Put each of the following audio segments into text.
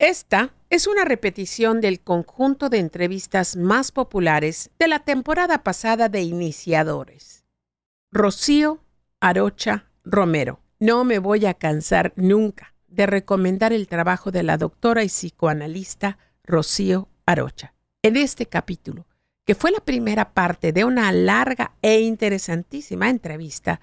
Esta es una repetición del conjunto de entrevistas más populares de la temporada pasada de Iniciadores. Rocío Arocha Romero. No me voy a cansar nunca de recomendar el trabajo de la doctora y psicoanalista Rocío Arocha. En este capítulo, que fue la primera parte de una larga e interesantísima entrevista,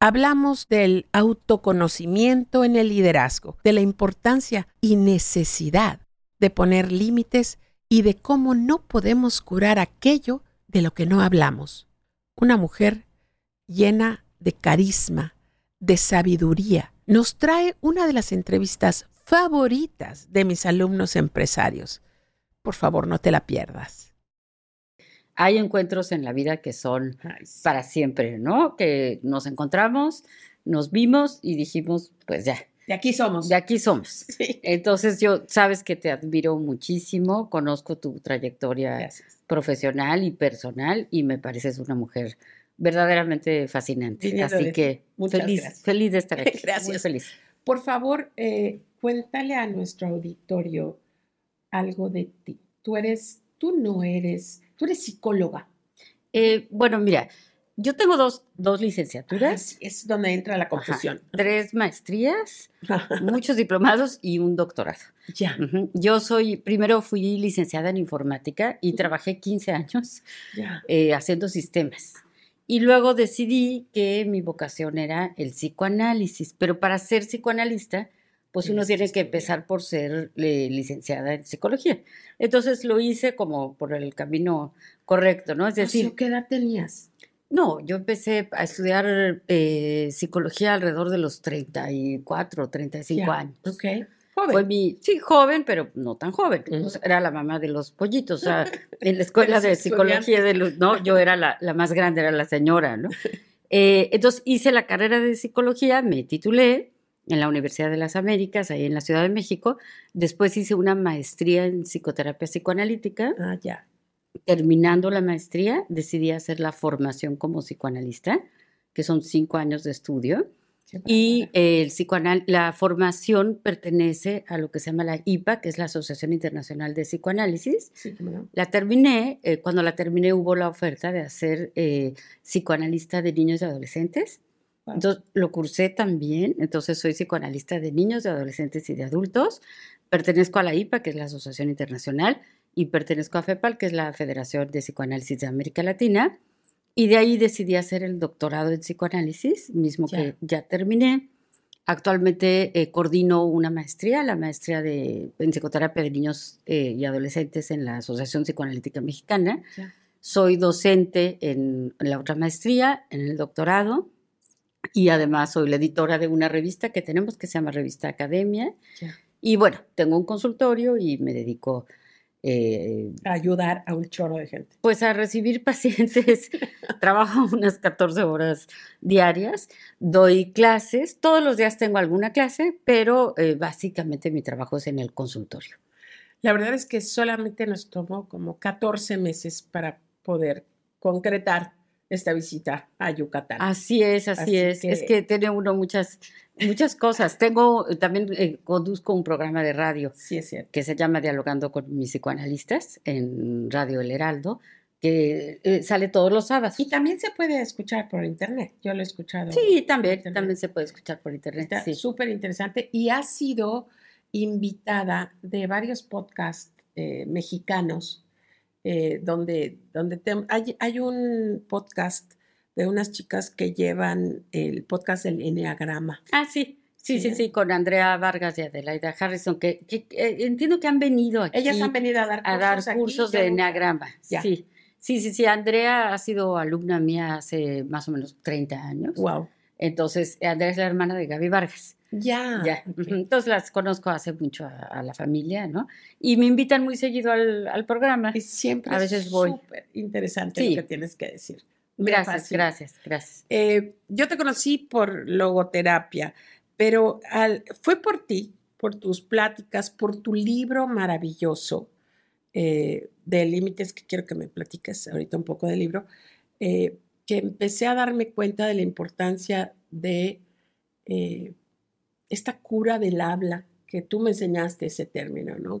hablamos del autoconocimiento en el liderazgo, de la importancia y necesidad de poner límites y de cómo no podemos curar aquello de lo que no hablamos. Una mujer llena de carisma, de sabiduría, nos trae una de las entrevistas favoritas de mis alumnos empresarios. Por favor, no te la pierdas hay encuentros en la vida que son para siempre, ¿no? Que nos encontramos, nos vimos y dijimos, pues ya. De aquí somos. De aquí somos. Entonces yo, sabes que te admiro muchísimo, conozco tu trayectoria profesional y personal y me pareces una mujer verdaderamente fascinante. Así que feliz, feliz de estar aquí. Gracias. feliz. Por favor, eh, cuéntale a nuestro auditorio algo de ti. Tú eres, tú no eres Tú eres psicóloga. Eh, bueno, mira, yo tengo dos, dos licenciaturas. es donde entra la confusión. tres maestrías, muchos diplomados y un doctorado. Ya. Yo soy, primero fui licenciada en informática y trabajé 15 años eh, haciendo sistemas. Y luego decidí que mi vocación era el psicoanálisis, pero para ser psicoanalista pues uno tiene que empezar por ser eh, licenciada en psicología. Entonces lo hice como por el camino correcto, ¿no? Es decir, ¿qué edad tenías? No, yo empecé a estudiar eh, psicología alrededor de los 34, 35 años. Ok. Joven. Fue mi, sí, joven, pero no tan joven. era la mamá de los pollitos. O sea, en la escuela de psicología de los, no, yo era la, la, más grande, era la señora, ¿no? Eh, entonces hice la carrera de psicología, me titulé, en la Universidad de las Américas, ahí en la Ciudad de México. Después hice una maestría en psicoterapia psicoanalítica. Ah, ya. Terminando la maestría, decidí hacer la formación como psicoanalista, que son cinco años de estudio. Y el psicoanal la formación pertenece a lo que se llama la IPA, que es la Asociación Internacional de Psicoanálisis. Sí, La terminé, eh, cuando la terminé hubo la oferta de hacer eh, psicoanalista de niños y adolescentes. Entonces, lo cursé también, entonces soy psicoanalista de niños, de adolescentes y de adultos. Pertenezco a la IPA, que es la Asociación Internacional, y pertenezco a FEPAL, que es la Federación de Psicoanálisis de América Latina. Y de ahí decidí hacer el doctorado en psicoanálisis, mismo que ya terminé. Actualmente eh, coordino una maestría, la maestría de, en psicoterapia de niños eh, y adolescentes en la Asociación Psicoanalítica Mexicana. Soy docente en la otra maestría, en el doctorado y además soy la editora de una revista que tenemos que se llama Revista Academia. Y bueno, tengo un consultorio y me dedico eh, a ayudar a un chorro de gente. Pues a recibir pacientes. Trabajo unas 14 horas diarias, doy clases, todos los días tengo alguna clase, pero eh, básicamente mi trabajo es en el consultorio. La verdad es que solamente nos tomó como 14 meses para poder concretar esta visita a Yucatán. Así es, así, es. Es que tiene uno muchas, muchas cosas. Tengo, también eh, conduzco un programa de radio sí, es cierto. que se llama Dialogando con mis psicoanalistas en Radio El Heraldo, que eh, sale todos los sábados. Y también se puede escuchar por internet. Yo lo he escuchado. Sí, también, también se puede escuchar por internet. Está súper interesante y ha sido invitada de varios podcasts eh, mexicanos eh, donde, donde hay, hay, un podcast de unas chicas que llevan el podcast del Enneagrama. Ah, sí. Sí, sí, sí, con Andrea Vargas y Adelaida Harrison, que, eh, entiendo que han venido aquí. Ellas han venido a dar cursos, a dar cursos de Enneagrama. Sí. Sí, sí, sí. Andrea ha sido alumna mía hace más o menos 30 años. Wow. Entonces, Andrea es la hermana de Gaby Vargas. Ya. Ya. Entonces las conozco hace mucho a, la familia, ¿no? Y me invitan muy seguido al, programa. Y siempre a veces voy. Súper interesante lo que tienes que decir. gracias, gracias, gracias. Eh, yo te conocí por logoterapia, pero fue por ti, por tus pláticas, por tu libro maravilloso eh, de límites, que quiero que me platiques ahorita un poco del libro, eh, que empecé a darme cuenta de la importancia de esta cura del habla que tú me enseñaste ese término, ¿no?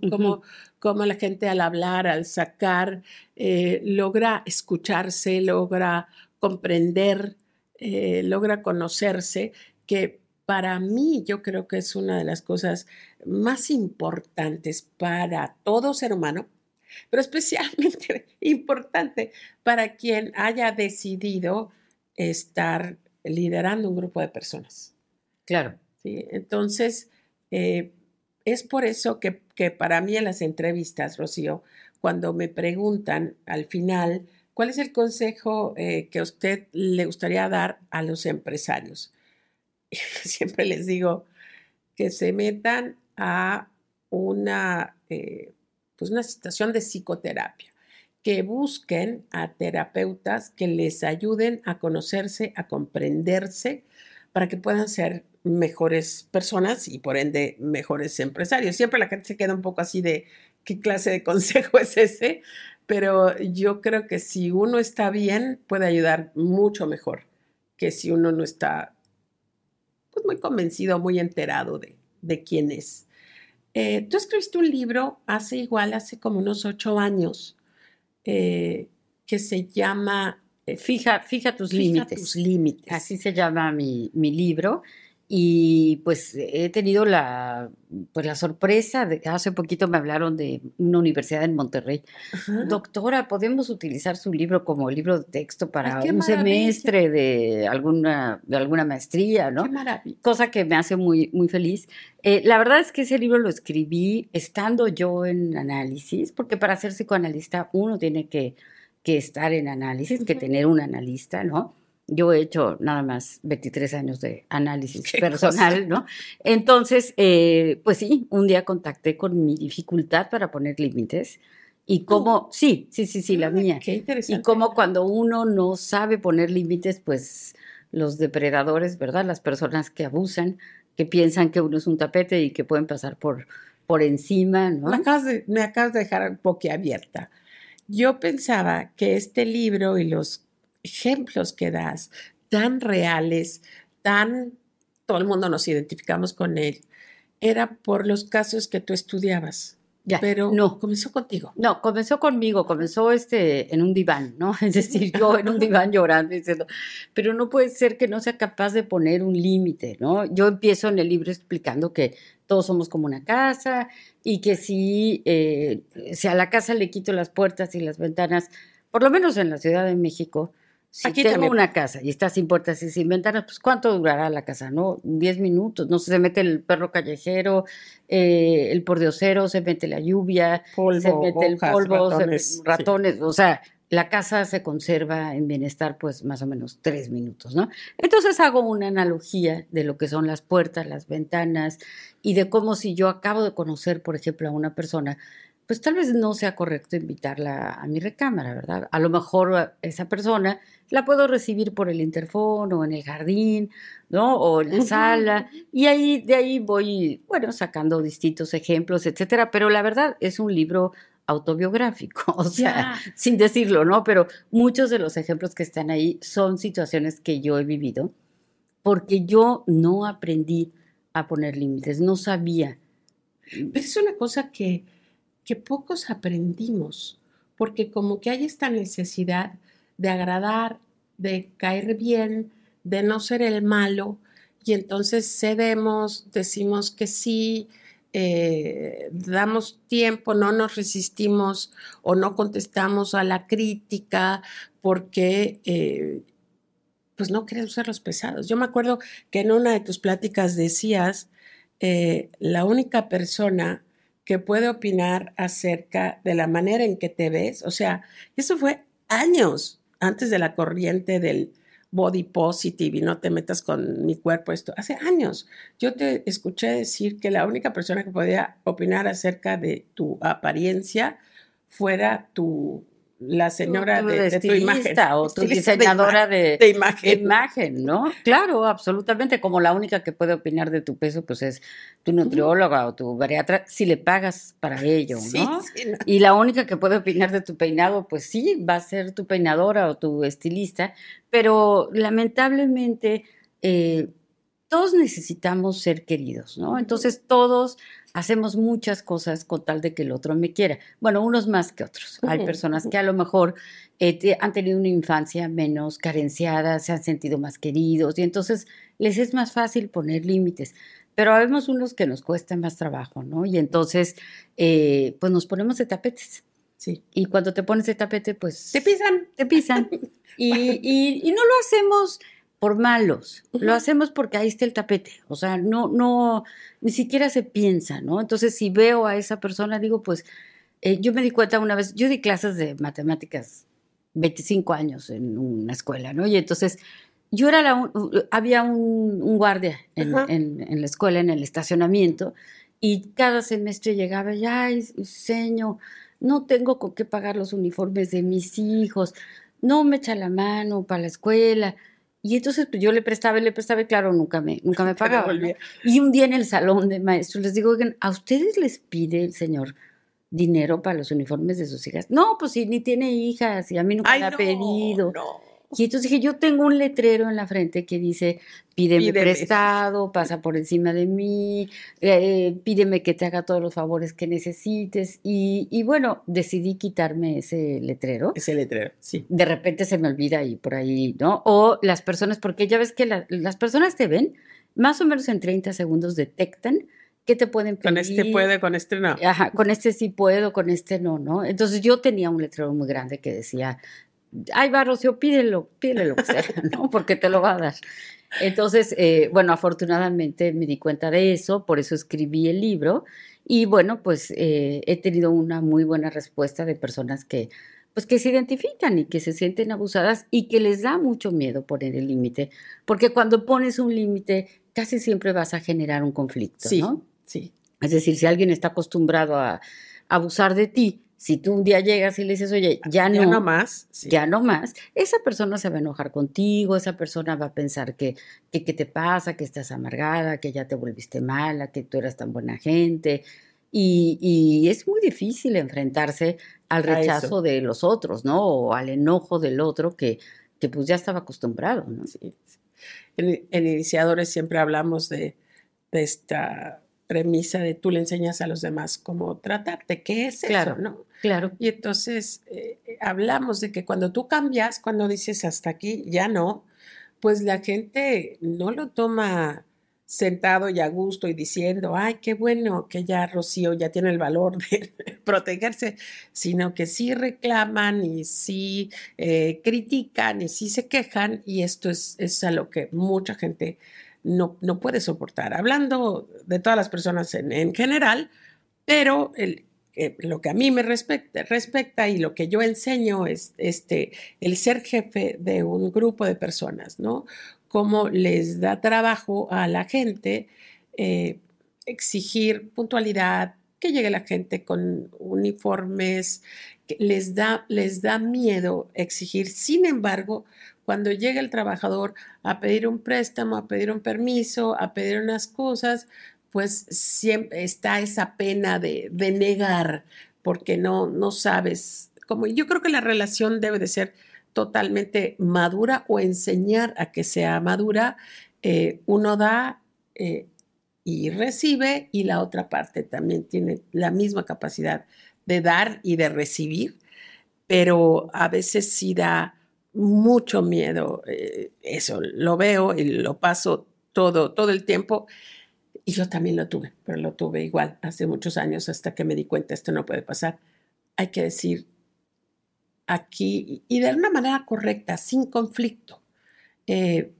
Cómo, la gente al hablar, al sacar, eh, logra escucharse, logra comprender, eh, logra conocerse, que para mí yo creo que es una de las cosas más importantes para todo ser humano, pero especialmente importante para quien haya decidido estar liderando un grupo de personas. Claro. Entonces, eh, es por eso que, para mí en las entrevistas, Rocío, cuando me preguntan al final, ¿cuál es el consejo eh, que a usted le gustaría dar a los empresarios? siempre les digo que se metan a una, eh, pues una situación de psicoterapia, que busquen a terapeutas que les ayuden a conocerse, a comprenderse, para que puedan ser mejores personas y por ende mejores empresarios. Siempre la gente se queda un poco así de qué clase de consejo es ese, pero yo creo que si uno está bien puede ayudar mucho mejor que si uno no está pues, muy convencido, muy enterado de, de quién es. Eh, tú escribiste un libro hace igual, hace como unos ocho años, eh, que se llama... Eh, fija, fija tus límites. tus límites. Así se llama mi, mi libro. Y pues he tenido la, pues, la sorpresa, de, hace poquito me hablaron de una universidad en Monterrey. Doctora, ¿podemos utilizar su libro como libro de texto para un semestre de alguna, de alguna maestría, ¿no? Qué maravilla. Cosa que me hace muy, muy feliz. Eh, la verdad es que ese libro lo escribí estando yo en análisis, porque para ser psicoanalista uno tiene que, que estar en análisis, que tener un analista, ¿no? Yo he hecho nada más 23 años de análisis personal, ¿no? Entonces, eh, pues sí, un día contacté con mi dificultad para poner límites y cómo, sí, sí, sí, sí, la mía. Qué interesante. Y cómo cuando uno no sabe poner límites, pues los depredadores, ¿verdad? Las personas que abusan, que piensan que uno es un tapete y que pueden pasar por, por encima, ¿no? Me acabas, de, me acabas de dejar boquiabierta. Yo pensaba que este libro y los ejemplos que das, tan reales, tan, todo el mundo nos identificamos con él, era por los casos que tú estudiabas. Ya, pero no. comenzó contigo. No, comenzó conmigo, comenzó este en un diván, ¿no? Es decir, yo en un diván llorando diciendo, pero no puede ser que no sea capaz de poner un límite, ¿no? Yo empiezo en el libro explicando que todos somos como una casa y que si, eh, si a la casa le quito las puertas y las ventanas, por lo menos en la Ciudad de México, si Aquí tengo una casa y está sin puertas y sin ventanas, pues ¿cuánto durará la casa? ¿No? Diez minutos, no se mete el perro callejero, eh, el pordiosero, se mete la lluvia, se mete el polvo, ratones, ratones o sea, la casa se conserva en bienestar pues más o menos tres minutos, ¿no? Entonces hago una analogía de lo que son las puertas, las ventanas y de cómo si yo acabo de conocer, por ejemplo, a una persona, pues tal vez no sea correcto invitarla a mi recámara, ¿verdad? A lo mejor esa persona la puedo recibir por el interfón o en el jardín, ¿no? O en la sala. Y ahí, de ahí voy, bueno, sacando distintos ejemplos, etcétera. Pero la verdad es un libro autobiográfico, o sea, sin decirlo, ¿no? Pero muchos de los ejemplos que están ahí son situaciones que yo he vivido porque yo no aprendí a poner límites, no sabía. Pero es una cosa que que pocos aprendimos, porque como que hay esta necesidad de agradar, de caer bien, de no ser el malo, y entonces cedemos, decimos que sí, eh, damos tiempo, no nos resistimos o no contestamos a la crítica porque eh, pues no queremos ser los pesados. Yo me acuerdo que en una de tus pláticas decías, eh, la única persona que puede opinar acerca de la manera en que te ves. O sea, eso fue años antes de la corriente del body positive y no te metas con mi cuerpo, esto. Hace años yo te escuché decir que la única persona que podía opinar acerca de tu apariencia fuera tu la señora de, tu imagen. O tu diseñadora de, imagen. ¿no? Claro, absolutamente. Como la única que puede opinar de tu peso, pues es tu nutrióloga o tu bariatra, si le pagas para ello, ¿no? Y la única que puede opinar de tu peinado, pues sí, va a ser tu peinadora o tu estilista, pero lamentablemente... Eh, todos necesitamos ser queridos, ¿no? Entonces todos hacemos muchas cosas con tal de que el otro me quiera. Bueno, unos más que otros. Hay personas que a lo mejor eh, han tenido una infancia menos carenciada, se han sentido más queridos y entonces les es más fácil poner límites. Pero habemos unos que nos cuesta más trabajo, ¿no? Y entonces, eh, pues nos ponemos de tapetes. Sí. Y cuando te pones de tapete, pues... Te pisan. Te pisan. y, y, y no lo hacemos por malos, lo hacemos porque ahí está el tapete, o sea, no, no, ni siquiera se piensa, ¿no? Entonces, si veo a esa persona, digo, pues, eh, yo me di cuenta una vez, yo di clases de matemáticas 25 años en una escuela, ¿no? Y entonces, yo era la, había un, guardia en, en, la escuela, en el estacionamiento, y cada semestre llegaba y, ay, señor, no tengo con qué pagar los uniformes de mis hijos, no me echa la mano para la escuela. Y entonces pues, yo le prestaba y le prestaba y claro, nunca me, nunca me pagaba. Y un día en el salón de maestros les digo, oigan, ¿a ustedes les pide el señor dinero para los uniformes de sus hijas? No, pues sí, ni tiene hijas y a mí nunca me ha pedido. No. Y entonces dije, yo tengo un letrero en la frente que dice, pídeme, prestado, pasa por encima de mí, eh, pídeme que te haga todos los favores que necesites. Y, y, bueno, decidí quitarme ese letrero. Ese letrero, sí. De repente se me olvida y por ahí, ¿no? O las personas, porque ya ves que las personas te ven, más o menos en 30 segundos detectan que te pueden pedir. Con este puede, con este no. Ajá, con este sí puedo, con este no, ¿no? Entonces yo tenía un letrero muy grande que decía, ay, va, Rocío, pídelo, pídele lo que sea, ¿no? Porque te lo va a dar. Entonces, eh, bueno, afortunadamente me di cuenta de eso, por eso escribí el libro y bueno, pues eh, he tenido una muy buena respuesta de personas que, pues que se identifican y que se sienten abusadas y que les da mucho miedo poner el límite, porque cuando pones un límite casi siempre vas a generar un conflicto, sí, ¿no? Sí. Es decir, si alguien está acostumbrado a abusar de ti, si tú un día llegas y le dices, oye, ya no, ya no más, ya no más, esa persona se va a enojar contigo, esa persona va a pensar que, que, ¿qué te pasa? Que estás amargada, que ya te volviste mala, que tú eras tan buena gente. Y, y es muy difícil enfrentarse al rechazo de los otros, ¿no? O al enojo del otro que, que pues ya estaba acostumbrado, ¿no? Sí. En, en iniciadores siempre hablamos de, de esta premisa de tú le enseñas a los demás cómo tratarte, ¿qué es claro, eso? ¿no? Claro. Y entonces eh, hablamos de que cuando tú cambias, cuando dices hasta aquí, ya no, pues la gente no lo toma sentado y a gusto y diciendo, ay, qué bueno que ya Rocío ya tiene el valor de protegerse, sino que sí reclaman y sí eh, critican y sí se quejan y esto es, es a lo que mucha gente no, no puede soportar. Hablando de todas las personas en, general, pero el, eh, lo que a mí me respecta, respecta, y lo que yo enseño es este, el ser jefe de un grupo de personas, ¿no? Cómo les da trabajo a la gente eh, exigir puntualidad, que llegue la gente con uniformes, que les da, les da miedo exigir. Sin embargo, cuando llega el trabajador a pedir un préstamo, a pedir un permiso, a pedir unas cosas, pues siempre está esa pena de, negar porque no, no sabes. Como, yo creo que la relación debe de ser totalmente madura o enseñar a que sea madura. Eh, uno da eh, y recibe y la otra parte también tiene la misma capacidad de dar y de recibir, pero a veces sí da mucho miedo. Eh, eso lo veo y lo paso todo, todo el tiempo. Y yo también lo tuve, pero lo tuve igual hace muchos años hasta que me di cuenta esto no puede pasar. Hay que decir aquí y de una manera correcta, sin conflicto. Eh,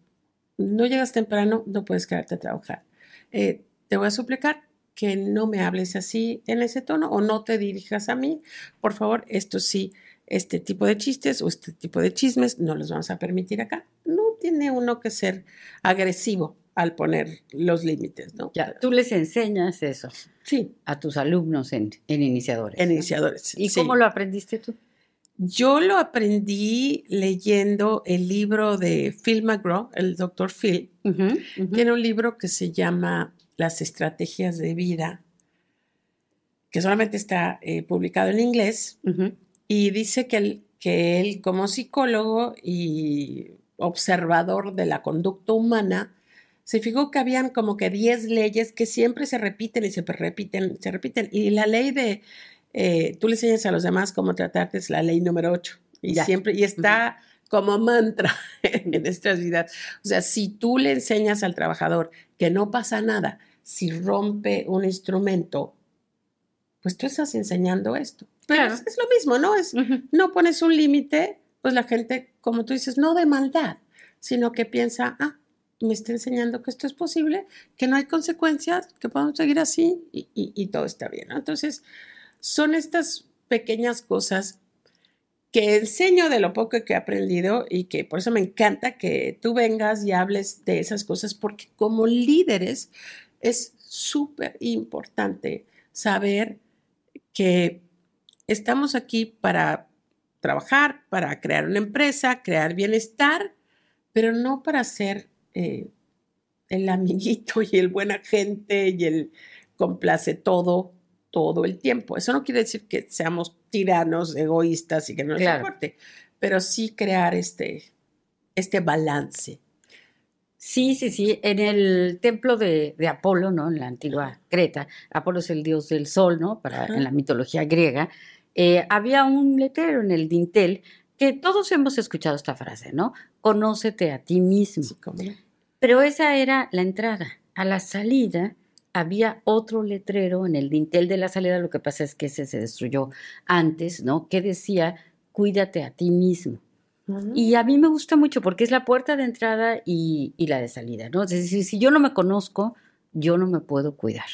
no llegas temprano, no puedes quedarte a trabajar. Eh, te voy a suplicar que no me hables así en ese tono o no te dirijas a mí. Por favor, esto sí este tipo de chistes o este tipo de chismes no los vamos a permitir acá. No tiene uno que ser agresivo al poner los límites, ¿no? Ya, tú les enseñas eso. Sí. A tus alumnos en, iniciadores. En iniciadores. ¿Y cómo lo aprendiste tú? Yo lo aprendí leyendo el libro de Phil McGraw, el doctor Phil. Tiene un libro que se llama Las estrategias de vida, que solamente está eh, publicado en inglés. Y dice que él, que él como psicólogo y observador de la conducta humana, se fijó que habían como que 10 leyes que siempre se repiten y se repiten, se repiten. Y la ley de, eh, tú le enseñas a los demás cómo tratarte es la ley número 8. Y siempre, y está como mantra en nuestras vidas. O sea, si tú le enseñas al trabajador que no pasa nada si rompe un instrumento, pues tú estás enseñando esto. Pero es, lo mismo, ¿no? Es, No pones un límite, pues la gente, como tú dices, no de maldad, sino que piensa, ah, me está enseñando que esto es posible, que no hay consecuencias, que podemos seguir así y, y todo está bien. ¿no? Entonces, son estas pequeñas cosas que enseño de lo poco que he aprendido y que por eso me encanta que tú vengas y hables de esas cosas, porque como líderes es súper importante saber que estamos aquí para trabajar, para crear una empresa, crear bienestar, pero no para ser eh, el amiguito y el buen agente y el complace todo todo el tiempo. Eso no quiere decir que seamos tiranos, egoístas y que no nos importe, pero sí crear este, este balance. Sí, sí, sí. En el templo de, Apolo, ¿no? En la antigua Creta, Apolo es el dios del sol, ¿no? Para, en la mitología griega, eh, había un letrero en el dintel que todos hemos escuchado esta frase, ¿no? Conócete a ti mismo. Pero esa era la entrada. A la salida, había otro letrero en el dintel de la salida, lo que pasa es que ese se destruyó antes, ¿no? Que decía, cuídate a ti mismo. Y a mí me gusta mucho porque es la puerta de entrada y, la de salida, ¿no? Es decir, si yo no me conozco, yo no me puedo cuidar.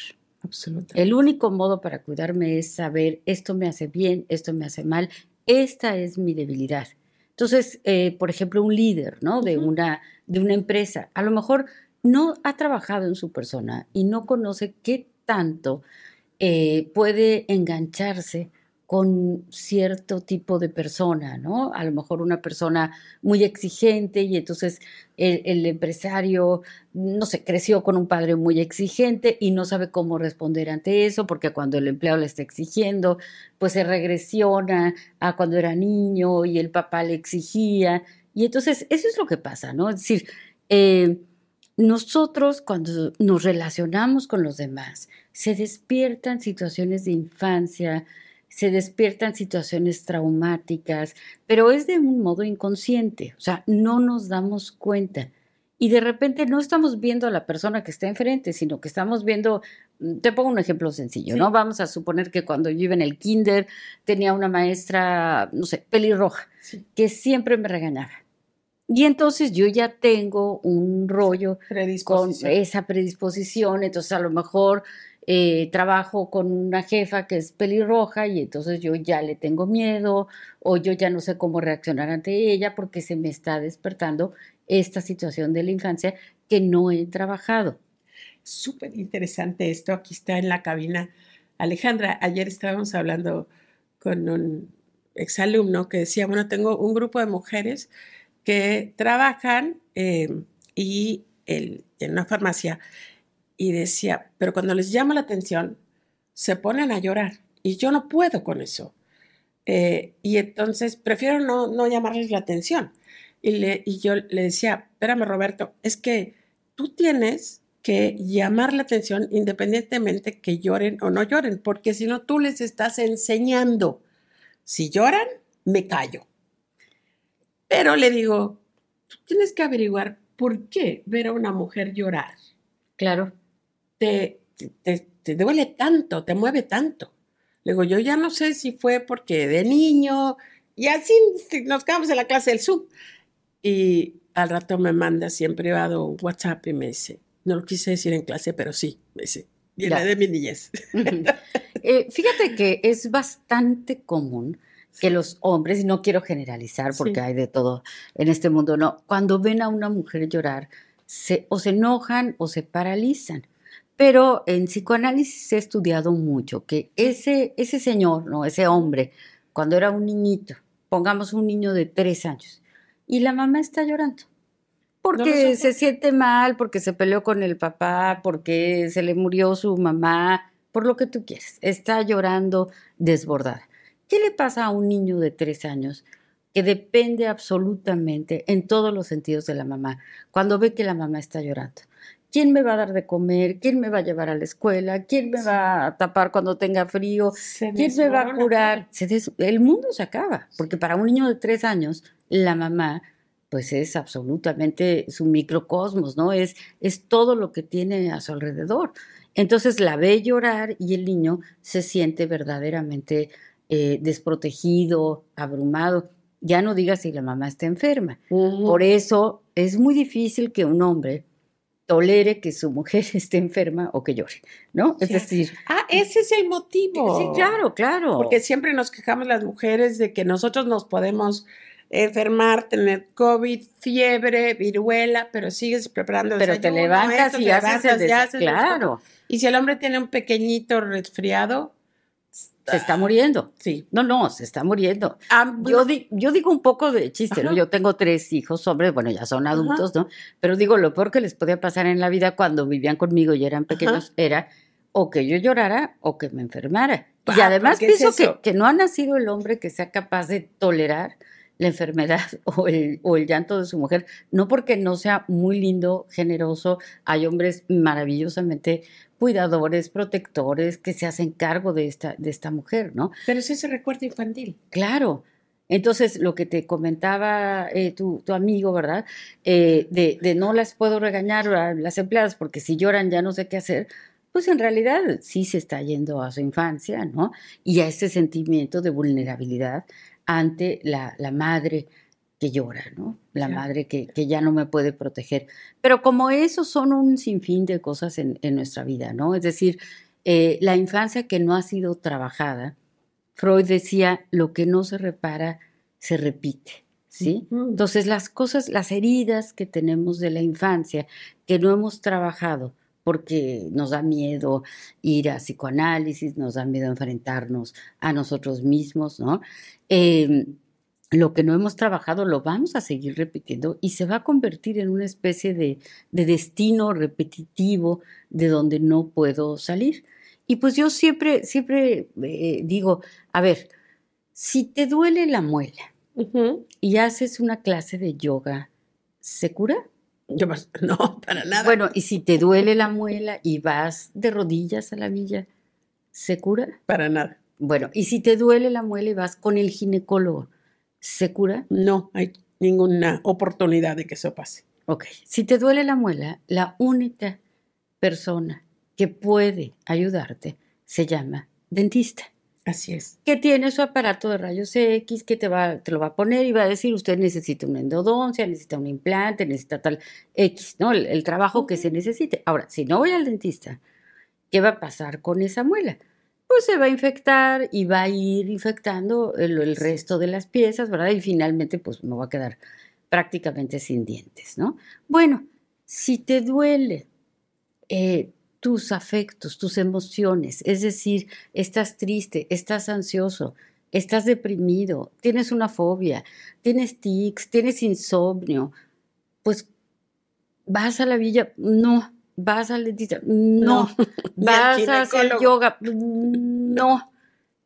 Absolutamente. El único modo para cuidarme es saber esto me hace bien, esto me hace mal, esta es mi debilidad. Entonces, eh, por ejemplo, un líder, ¿no? De, una, de una empresa, a lo mejor no ha trabajado en su persona y no conoce qué tanto eh, puede engancharse con cierto tipo de persona, ¿no? A lo mejor una persona muy exigente y entonces el, empresario, no sé, creció con un padre muy exigente y no sabe cómo responder ante eso, porque cuando el empleado le está exigiendo, pues se regresiona a cuando era niño y el papá le exigía. Y entonces eso es lo que pasa, ¿no? Es decir, eh, nosotros cuando nos relacionamos con los demás, se despiertan situaciones de infancia, se despiertan situaciones traumáticas, pero es de un modo inconsciente, o sea, no nos damos cuenta. Y de repente no estamos viendo a la persona que está enfrente, sino que estamos viendo, mm, te pongo un ejemplo sencillo, ¿no? Vamos a suponer que cuando yo iba en el kinder tenía una maestra, no sé, pelirroja, que siempre me regañaba y entonces yo ya tengo un rollo con esa predisposición, entonces a lo mejor eh, trabajo con una jefa que es pelirroja y entonces yo ya le tengo miedo o yo ya no sé cómo reaccionar ante ella porque se me está despertando esta situación de la infancia que no he trabajado. Súper interesante esto, aquí está en la cabina. Alejandra, ayer estábamos hablando con un exalumno que decía, bueno, tengo un grupo de mujeres que trabajan eh, y en una farmacia y decía, pero cuando les llama la atención, se ponen a llorar y yo no puedo con eso. Eh, y entonces prefiero no, no, llamarles la atención. Y, le, y yo le decía, espérame Roberto, es que tú tienes que llamar la atención independientemente que lloren o no lloren, porque si no tú les estás enseñando. Si lloran, me callo. Pero le digo, tú tienes que averiguar por qué ver a una mujer llorar. Claro. Te, te, te duele tanto, te mueve tanto. Le digo, yo ya no sé si fue porque de niño, y así nos quedamos en la clase del sub. Y al rato me manda así en privado un WhatsApp y me dice, no lo quise decir en clase, pero sí, me dice, viene de mi niñez. Eh, fíjate que es bastante común que los hombres, y no quiero generalizar porque hay de todo en este mundo, no, cuando ven a una mujer llorar, se, o se enojan o se paralizan. Pero en psicoanálisis he estudiado mucho que ese, ese señor, no, ese hombre, cuando era un niñito, pongamos un niño de tres años, y la mamá está llorando. Porque se siente mal, porque se peleó con el papá, porque se le murió su mamá, por lo que tú quieres. Está llorando desbordada. ¿Qué le pasa a un niño de tres años que depende absolutamente en todos los sentidos de la mamá cuando ve que la mamá está llorando? ¿Quién me va a dar de comer? ¿Quién me va a llevar a la escuela? ¿Quién me va a tapar cuando tenga frío? ¿Quién me va a curar? el mundo se acaba, porque para un niño de tres años, la mamá pues es absolutamente su microcosmos, ¿no? Es, es todo lo que tiene a su alrededor. Entonces la ve llorar y el niño se siente verdaderamente eh, desprotegido, abrumado. Ya no diga si la mamá está enferma. Por eso es muy difícil que un hombre tolere que su mujer esté enferma o que llore, ¿no? Es decir... Ah, ese es el motivo. Sí, claro, claro. Porque siempre nos quejamos las mujeres de que nosotros nos podemos enfermar, tener COVID, fiebre, viruela, pero sigues preparando. Pero te levantas y haces, el claro. Y si el hombre tiene un pequeñito resfriado, se está muriendo. Sí. No, no, se está muriendo. Ah, yo, yo digo un poco de chiste, ¿no? Yo tengo tres hijos, hombres, bueno, ya son adultos, ¿no? Pero digo, lo peor que les podía pasar en la vida cuando vivían conmigo y eran pequeños era o que yo llorara o que me enfermara. y ah, además pienso que, que no ha nacido el hombre que sea capaz de tolerar la enfermedad o el, o el, llanto de su mujer, no porque no sea muy lindo, generoso, hay hombres maravillosamente cuidadores, protectores que se hacen cargo de esta, de esta mujer, ¿no? Pero es ese recuerdo infantil. Claro. Entonces, lo que te comentaba eh, tu, tu, amigo, ¿verdad? Eh, de, de, no las puedo regañar a las empleadas porque si lloran ya no sé qué hacer, pues en realidad sí se está yendo a su infancia, ¿no? Y a ese sentimiento de vulnerabilidad ante la, la madre que llora, ¿no? La madre que, que, ya no me puede proteger. Pero como eso son un sinfín de cosas en, en nuestra vida, ¿no? Es decir, eh, la infancia que no ha sido trabajada, Freud decía, lo que no se repara se repite. ¿Sí? Entonces las cosas, las heridas que tenemos de la infancia que no hemos trabajado, porque nos da miedo ir a psicoanálisis, nos da miedo enfrentarnos a nosotros mismos, ¿no? Em, lo que no hemos trabajado lo vamos a seguir repitiendo y se va a convertir en una especie de, destino repetitivo de donde no puedo salir. Y pues yo siempre, siempre eh, digo, a ver, si te duele la muela y haces una clase de yoga, ¿se cura? Yo, no, para nada. Bueno, y si te duele la muela y vas de rodillas a la villa, ¿se cura? Para nada. Bueno, y si te duele la muela y vas con el ginecólogo, ¿se cura? No, hay ninguna oportunidad de que eso pase. Ok, si te duele la muela, la única persona que puede ayudarte se llama dentista. Así es. Que tiene su aparato de rayos X, que te, va, te lo va a poner y va a decir, usted necesita una endodoncia, necesita un implante, necesita tal X, ¿no? El, trabajo que se necesite. Ahora, si no voy al dentista, ¿qué va a pasar con esa muela? Pues se va a infectar y va a ir infectando el, resto de las piezas, ¿verdad? Y finalmente, pues me va a quedar prácticamente sin dientes, ¿no? Bueno, si te duele eh, tus afectos, tus emociones, es decir, estás triste, estás ansioso, estás deprimido, tienes una fobia, tienes tics, tienes insomnio, pues vas a la villa, no, vas al dentista, no, vas a hacer yoga, no,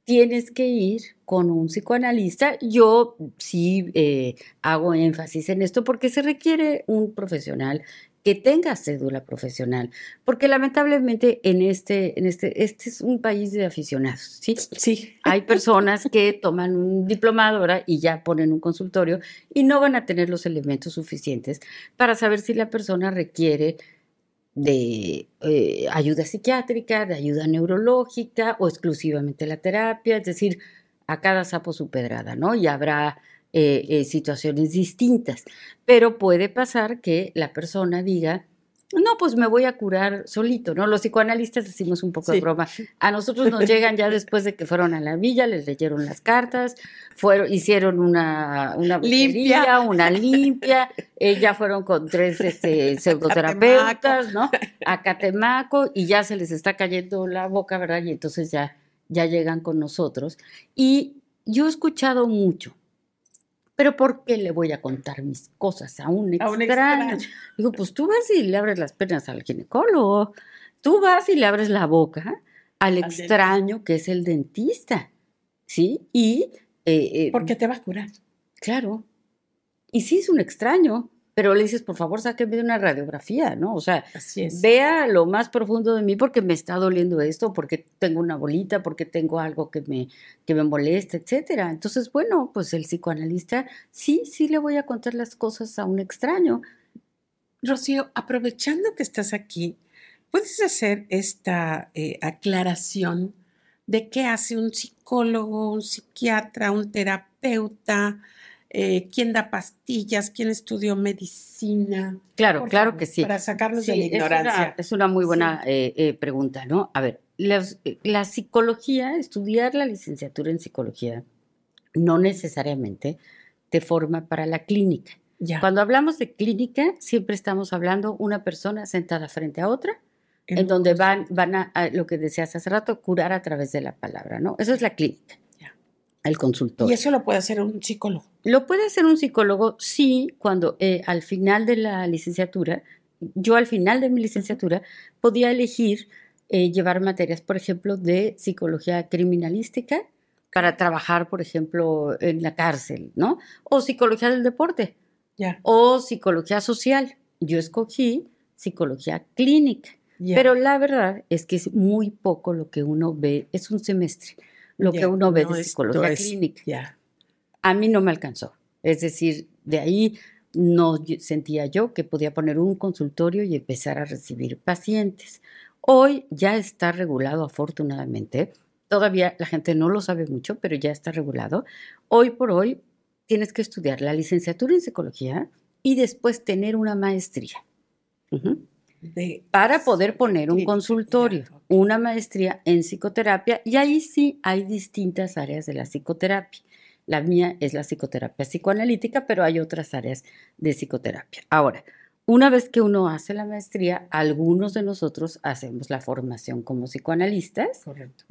tienes que ir con un psicoanalista. Yo sí eh, hago énfasis en esto porque se requiere un profesional que tenga cédula profesional, porque lamentablemente en este, en este, este es un país de aficionados, ¿sí? Sí. Hay personas que toman un diplomado ahora y ya ponen un consultorio y no van a tener los elementos suficientes para saber si la persona requiere de eh, ayuda psiquiátrica, de ayuda neurológica o exclusivamente la terapia, es decir, a cada sapo su pedrada, ¿no? Y habrá eh, eh, situaciones distintas. Pero puede pasar que la persona diga, no, pues me voy a curar solito, ¿no? Los psicoanalistas decimos un poco de broma. A nosotros nos llegan ya después de que fueron a la villa, les leyeron las cartas, fueron, hicieron una, una limpia, una limpia, eh, ya fueron con tres este, pseudoterapeutas, ¿no? A Catemaco, y ya se les está cayendo la boca, ¿verdad? Y entonces ya, ya llegan con nosotros. Y yo he escuchado mucho pero ¿por qué le voy a contar mis cosas a un extraño? Digo, pues tú vas y le abres las piernas al ginecólogo, tú vas y le abres la boca al, extraño que es el dentista, ¿sí? Y... Eh, eh, Porque te va a curar. Claro. Y sí es un extraño, pero le dices, por favor, sáqueme de una radiografía, ¿no? O sea, vea lo más profundo de mí porque me está doliendo esto, porque tengo una bolita, porque tengo algo que me, que me molesta, etcétera. Entonces, bueno, pues el psicoanalista sí, sí le voy a contar las cosas a un extraño. Rocío, aprovechando que estás aquí, ¿puedes hacer esta eh, aclaración de qué hace un psicólogo, un psiquiatra, un terapeuta? Eh, quién da pastillas, quién estudió medicina. Claro, Por claro favor, que sí. Para sacarnos Sí, de la es una- ignorancia. Es una, muy buena eh, eh, pregunta, ¿no? A ver, las- eh, la psicología, estudiar la licenciatura en psicología, no necesariamente te forma para la clínica. Ya. Cuando hablamos de clínica, siempre estamos hablando una persona sentada frente a otra, en, un donde van, van a, a lo que decías hace rato, curar a través de la palabra, ¿no? Eso es la clínica, Ya. el consultorio. Y eso lo puede hacer un psicólogo. Lo puede hacer un psicólogo, sí, cuando eh, al final de la licenciatura, yo al final de mi licenciatura podía elegir eh, llevar materias, por ejemplo, de psicología criminalística para trabajar, por ejemplo, en la cárcel, ¿no? O psicología del deporte, o psicología social. Yo escogí psicología clínica, pero la verdad es que es muy poco lo que uno ve, es un semestre, lo que uno ve no, de psicología es- clínica a mí no me alcanzó. Es decir, de ahí no sentía yo que podía poner un consultorio y empezar a recibir pacientes. Hoy ya está regulado, afortunadamente. Todavía la gente no lo sabe mucho, pero ya está regulado. Hoy por hoy tienes que estudiar la licenciatura en psicología y después tener una maestría. Para poder poner un consultorio. Una maestría en psicoterapia y ahí sí hay distintas áreas de la psicoterapia. La mía es la psicoterapia psicoanalítica, pero hay otras áreas de psicoterapia. Ahora, una vez que uno hace la maestría, algunos de nosotros hacemos la formación como psicoanalistas. Correcto.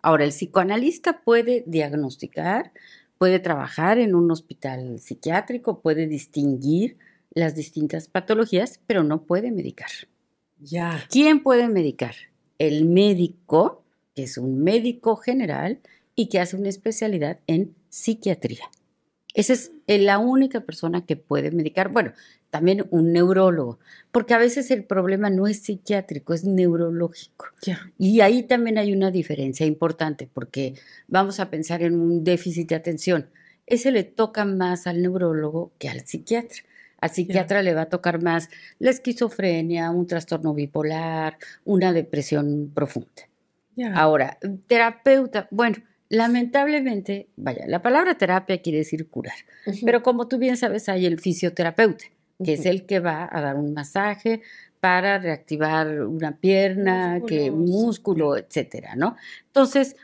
Ahora, el psicoanalista puede diagnosticar, puede trabajar en un hospital psiquiátrico, puede distinguir las distintas patologías, pero no puede medicar. Ya. ¿Quién puede medicar? El médico, que es un médico general y que hace una especialidad en psiquiatría. Esa es eh, la única persona que puede medicar. Bueno, también un neurólogo, porque a veces el problema no es psiquiátrico, es neurológico. Y ahí también hay una diferencia importante, porque vamos a pensar en un déficit de atención. Ese le toca más al neurólogo que al psiquiatra. Al psiquiatra le va a tocar más la esquizofrenia, un trastorno bipolar, una depresión profunda. Ahora, terapeuta, bueno, lamentablemente, vaya, la palabra terapia quiere decir curar, pero como tú bien sabes, hay el fisioterapeuta, que es el que va a dar un masaje para reactivar una pierna, que Músculos. músculo, etcétera, ¿no? Entonces,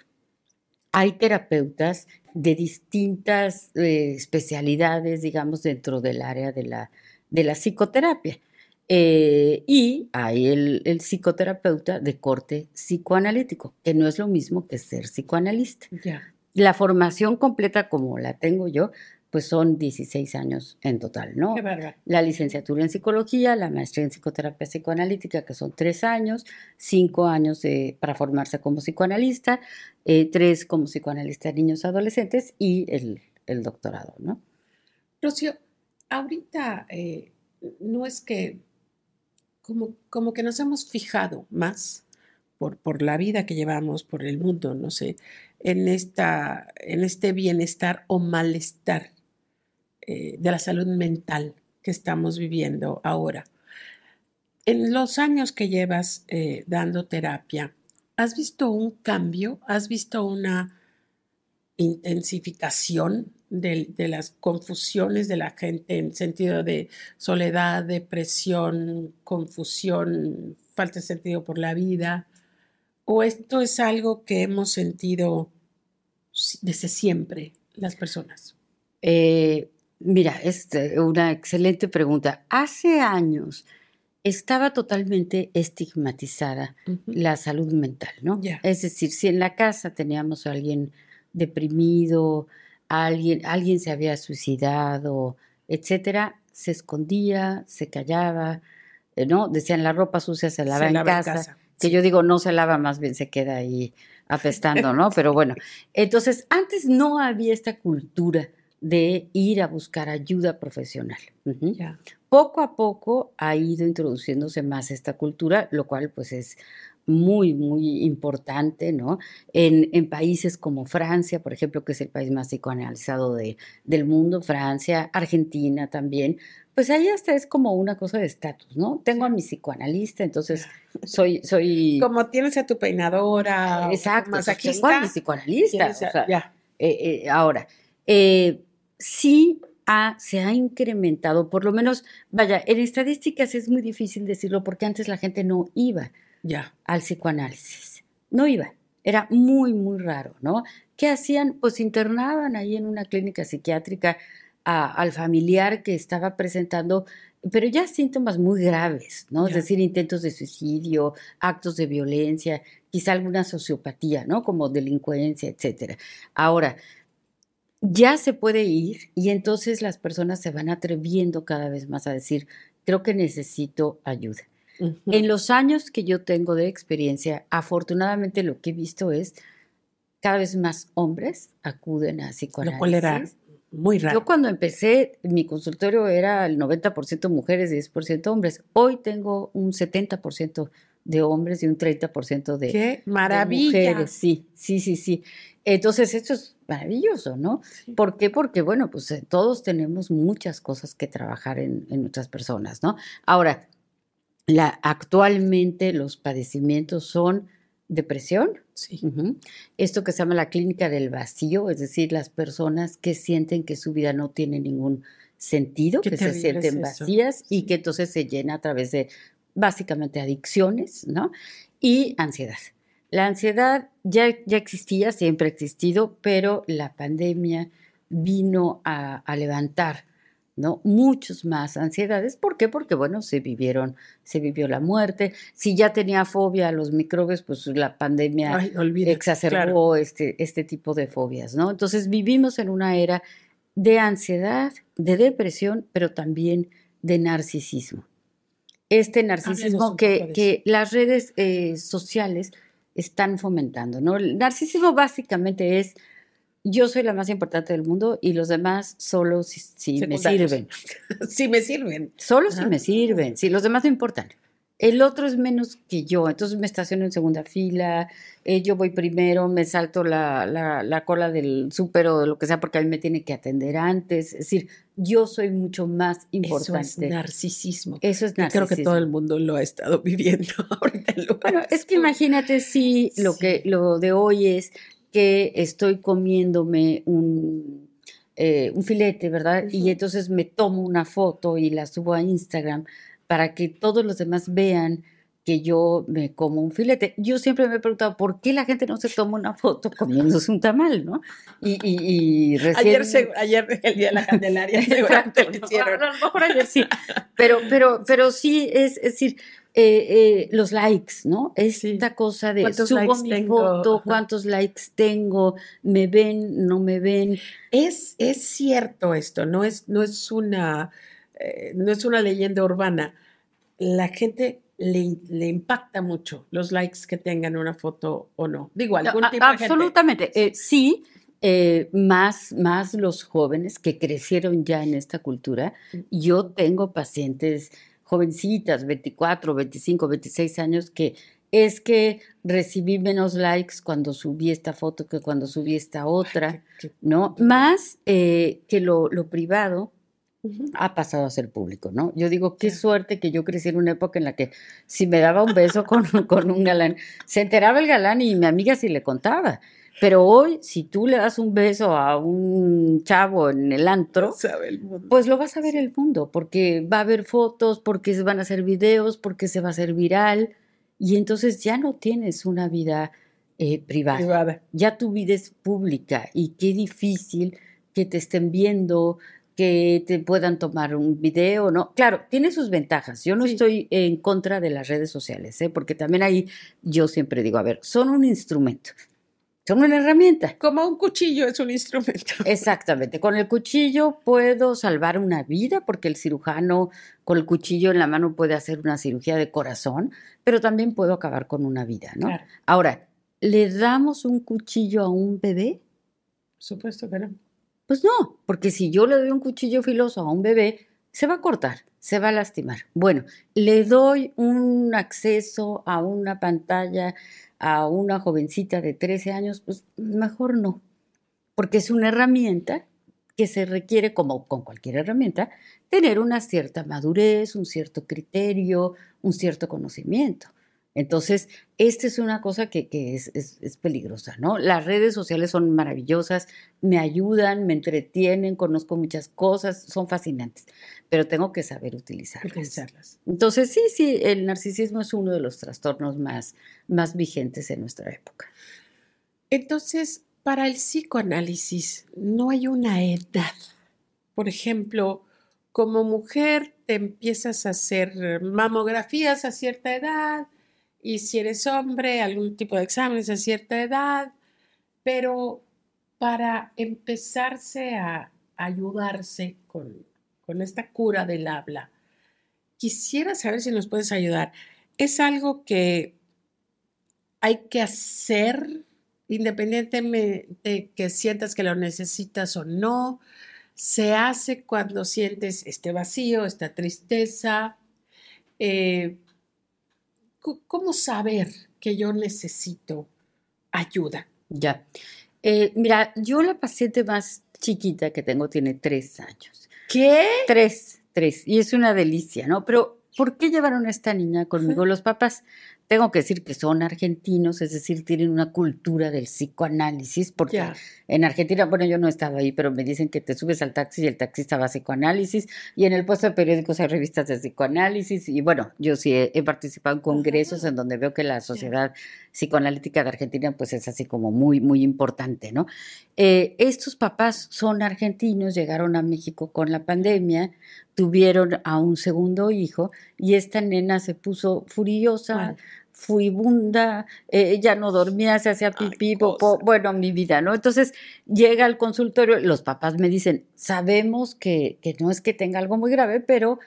hay terapeutas de distintas eh, especialidades, digamos, dentro del área de la, de la psicoterapia. Eh, y hay el, el psicoterapeuta de corte psicoanalítico, que no es lo mismo que ser psicoanalista. Ya. La formación completa como la tengo yo, pues son 16 años en total, ¿no? Qué bárbaro. la licenciatura en psicología, la maestría en psicoterapia psicoanalítica, que son tres años, cinco años de- para formarse como psicoanalista, eh, tres como psicoanalista de niños y adolescentes y el, el doctorado, ¿no? Rocío, ahorita eh, no es que como, como que nos hemos fijado más por, por la vida que llevamos, por el mundo, no sé, en, esta, en este bienestar o malestar eh, de la salud mental que estamos viviendo ahora. En los años que llevas eh, dando terapia, ¿has visto un cambio? ¿Has visto una intensificación de, las confusiones de la gente en sentido de soledad, depresión, confusión, falta de sentido por la vida? ¿O esto es algo que hemos sentido desde siempre las personas? Eh, mira, es eh, una excelente pregunta. Hace años estaba totalmente estigmatizada la salud mental, ¿no? Es decir, si en la casa teníamos a alguien deprimido, alguien, alguien se había suicidado, etcétera, se escondía, se callaba, eh, ¿no? Decían la ropa sucia se lava, Se en, lava casa, que yo digo no se lava, más bien se queda ahí apestando, ¿no? Pero bueno, entonces antes no había esta cultura de ir a buscar ayuda profesional. Poco a poco ha ido introduciéndose más esta cultura, lo cual pues es muy, muy importante, ¿no? En, países como Francia, por ejemplo, que es el país más psicoanalizado del mundo, Francia, Argentina también, pues ahí hasta es como una cosa de estatus, ¿no? Tengo a mi psicoanalista, entonces soy, soy... Como tienes a tu peinadora, exacto, tengo a mi psicoanalista, ya. Eh, eh, ahora, eh, sí se ha incrementado, por lo menos, vaya, en estadísticas es muy difícil decirlo porque antes la gente no iba ya. al psicoanálisis, no iba, era muy, muy raro, ¿no? ¿Qué hacían? Pues internaban ahí en una clínica psiquiátrica al familiar que estaba presentando, pero ya síntomas muy graves, ¿no? Es decir, intentos de suicidio, actos de violencia, quizá alguna sociopatía, ¿no? Como delincuencia, etcétera. Ahora, ya se puede ir y entonces las personas se van atreviendo cada vez más a decir, creo que necesito ayuda. En los años que yo tengo de experiencia, afortunadamente lo que he visto es cada vez más hombres acuden a psicoanálisis. Lo cual era muy raro. Yo cuando empecé, mi consultorio era el 90% mujeres y 10% hombres. Hoy tengo un 70% de hombres y un 30% de, ¡Qué maravilla! mujeres. Sí, sí, sí, sí. Entonces, esto es maravilloso, ¿no? ¿Por qué? Porque, bueno, pues eh, todos tenemos muchas cosas que trabajar en, en nuestras personas, ¿no? Ahora, la, actualmente los padecimientos son depresión, sí. esto que se llama la clínica del vacío, es decir, las personas que sienten que su vida no tiene ningún sentido, que se sienten vacías y que entonces se llena a través de básicamente adicciones, ¿no? Y ansiedad. La ansiedad ya, ya existía, siempre ha existido, pero la pandemia vino a, levantar ¿no? Muchos más ansiedades. ¿Por qué? Porque, bueno, se vivieron, se vivió la muerte. Si ya tenía fobia a los microbios, pues la pandemia exacerbó este, este tipo de fobias, ¿no? Entonces vivimos en una era de ansiedad, de depresión, pero también de narcisismo. Este narcisismo que, que, las redes eh, sociales están fomentando, ¿no? El narcisismo básicamente es yo soy la más importante del mundo y los demás solo si, me sirven. si me sirven. Solo si me sirven, si los demás no importan. El otro es menos que yo, entonces me estaciono en segunda fila, eh, yo voy primero, me salto la, la, cola del súper o lo que sea porque a mí me tiene que atender antes. Es decir, yo soy mucho más importante. Eso es narcisismo. Eso es narcisismo. creo que todo el mundo lo ha estado viviendo ahorita. bueno, es que imagínate si lo que lo de hoy es que estoy comiéndome un, eh, un filete, ¿verdad? Y entonces me tomo una foto y la subo a Instagram para que todos los demás vean que yo me como un filete. Yo siempre me he preguntado por qué la gente no se toma una foto comiéndose un tamal, ¿no? Y, y, recién... Ayer, ayer, el día de la Candelaria, seguramente lo hicieron. a lo mejor ayer sí. Pero, pero, pero sí, es, es decir, eh, eh, los likes, ¿no? Esta cosa de subo mi foto, cuántos likes tengo, me ven, no me ven. Es, es cierto esto, no es, no es una, eh, no es una leyenda urbana. La gente le, le, impacta mucho los likes que tengan una foto o no. Digo, algún tipo de Absolutamente, sí. más, más los jóvenes que crecieron ya en esta cultura. Yo tengo pacientes jovencitas, 24, 25, 26 años, que es que recibí menos likes cuando subí esta foto que cuando subí esta otra, ¿no? Más eh, que lo, privado ha pasado a ser público, ¿no? Yo digo, qué suerte que yo crecí en una época en la que si me daba un beso con, con un galán, se enteraba el galán y mi amiga sí le contaba. Pero hoy, si tú le das un beso a un chavo en el antro, pues lo vas a ver el mundo, porque va a haber fotos, porque se van a hacer videos, porque se va a hacer viral, y entonces ya no tienes una vida eh, privada. Ya tu vida es pública, y qué difícil que te estén viendo, que te puedan tomar un video, ¿no? Claro, tiene sus ventajas. Yo no estoy en contra de las redes sociales, ¿eh? porque también ahí yo siempre digo, a ver, son un instrumento. Son una herramienta. Como un cuchillo es un instrumento. Exactamente. Con el cuchillo puedo salvar una vida porque el cirujano con el cuchillo en la mano puede hacer una cirugía de corazón, pero también puedo acabar con una vida, ¿no? Ahora, ¿le damos un cuchillo a un bebé? Por supuesto que no. Pues no, porque si yo le doy un cuchillo filoso a un bebé, se va a cortar, se va a lastimar. Bueno, le doy un acceso a una pantalla a una jovencita de 13 años, pues mejor no, porque es una herramienta que se requiere, como con cualquier herramienta, tener una cierta madurez, un cierto criterio, un cierto conocimiento. Entonces, esta es una cosa que, es, peligrosa, ¿no? Las redes sociales son maravillosas, me ayudan, me entretienen, conozco muchas cosas, son fascinantes, pero tengo que saber utilizarlas. Entonces, sí, sí, el narcisismo es uno de los trastornos más, más vigentes en nuestra época. Entonces, para el psicoanálisis no hay una edad. Por ejemplo, como mujer te empiezas a hacer mamografías a cierta edad, y si eres hombre, algún tipo de exámenes a cierta edad, pero para empezarse a ayudarse con, con esta cura del habla, quisiera saber si nos puedes ayudar. ¿Es algo que hay que hacer independientemente de que sientas que lo necesitas o no? ¿Se hace cuando sientes este vacío, esta tristeza? Eh, ¿Cómo saber que yo necesito ayuda? Ya. Eh, mira, yo la paciente más chiquita que tengo tiene tres años. ¿Qué? Tres, tres. Y es una delicia, ¿no? Pero, ¿por qué llevaron a esta niña conmigo los papás? Tengo que decir que son argentinos, es decir, tienen una cultura del psicoanálisis, porque en Argentina, bueno, yo no he estado ahí, pero me dicen que te subes al taxi y el taxista va a psicoanálisis, y en el puesto de periódicos hay revistas de psicoanálisis, y bueno, yo sí he, participado en congresos en donde veo que la sociedad psicoanalítica de Argentina, pues es así como muy, muy importante, ¿no? Eh, estos papás son argentinos, llegaron a México con la pandemia, tuvieron a un segundo hijo, y esta nena se puso furiosa furibunda, eh, ella no dormía, se hacía pipí, popó, bueno, mi vida, ¿no? Entonces llega al consultorio, los papás me dicen, sabemos que, que no es que tenga algo muy grave, pero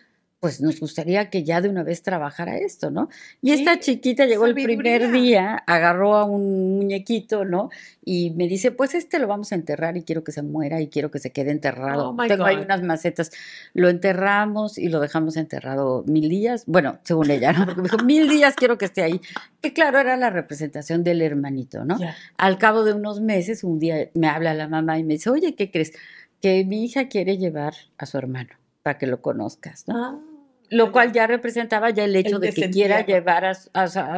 pues nos gustaría que ya de una vez trabajara esto, ¿no? Y esta chiquita llegó el primer día, agarró a un muñequito, ¿no? Y me dice, pues este lo vamos a enterrar y quiero que se muera y quiero que se quede enterrado. Oh Tengo ahí unas macetas. Lo enterramos y lo dejamos enterrado mil días. Bueno, según ella, ¿no? Porque me dijo, mil días quiero que esté ahí. Que claro, era la representación del hermanito, ¿no? Al cabo de unos meses, un día me habla la mamá y me dice, oye, ¿qué crees? Que mi hija quiere llevar a su hermano para que lo conozcas, ¿no? Ah. Lo cual ya representaba ya el hecho de que quiera llevar a,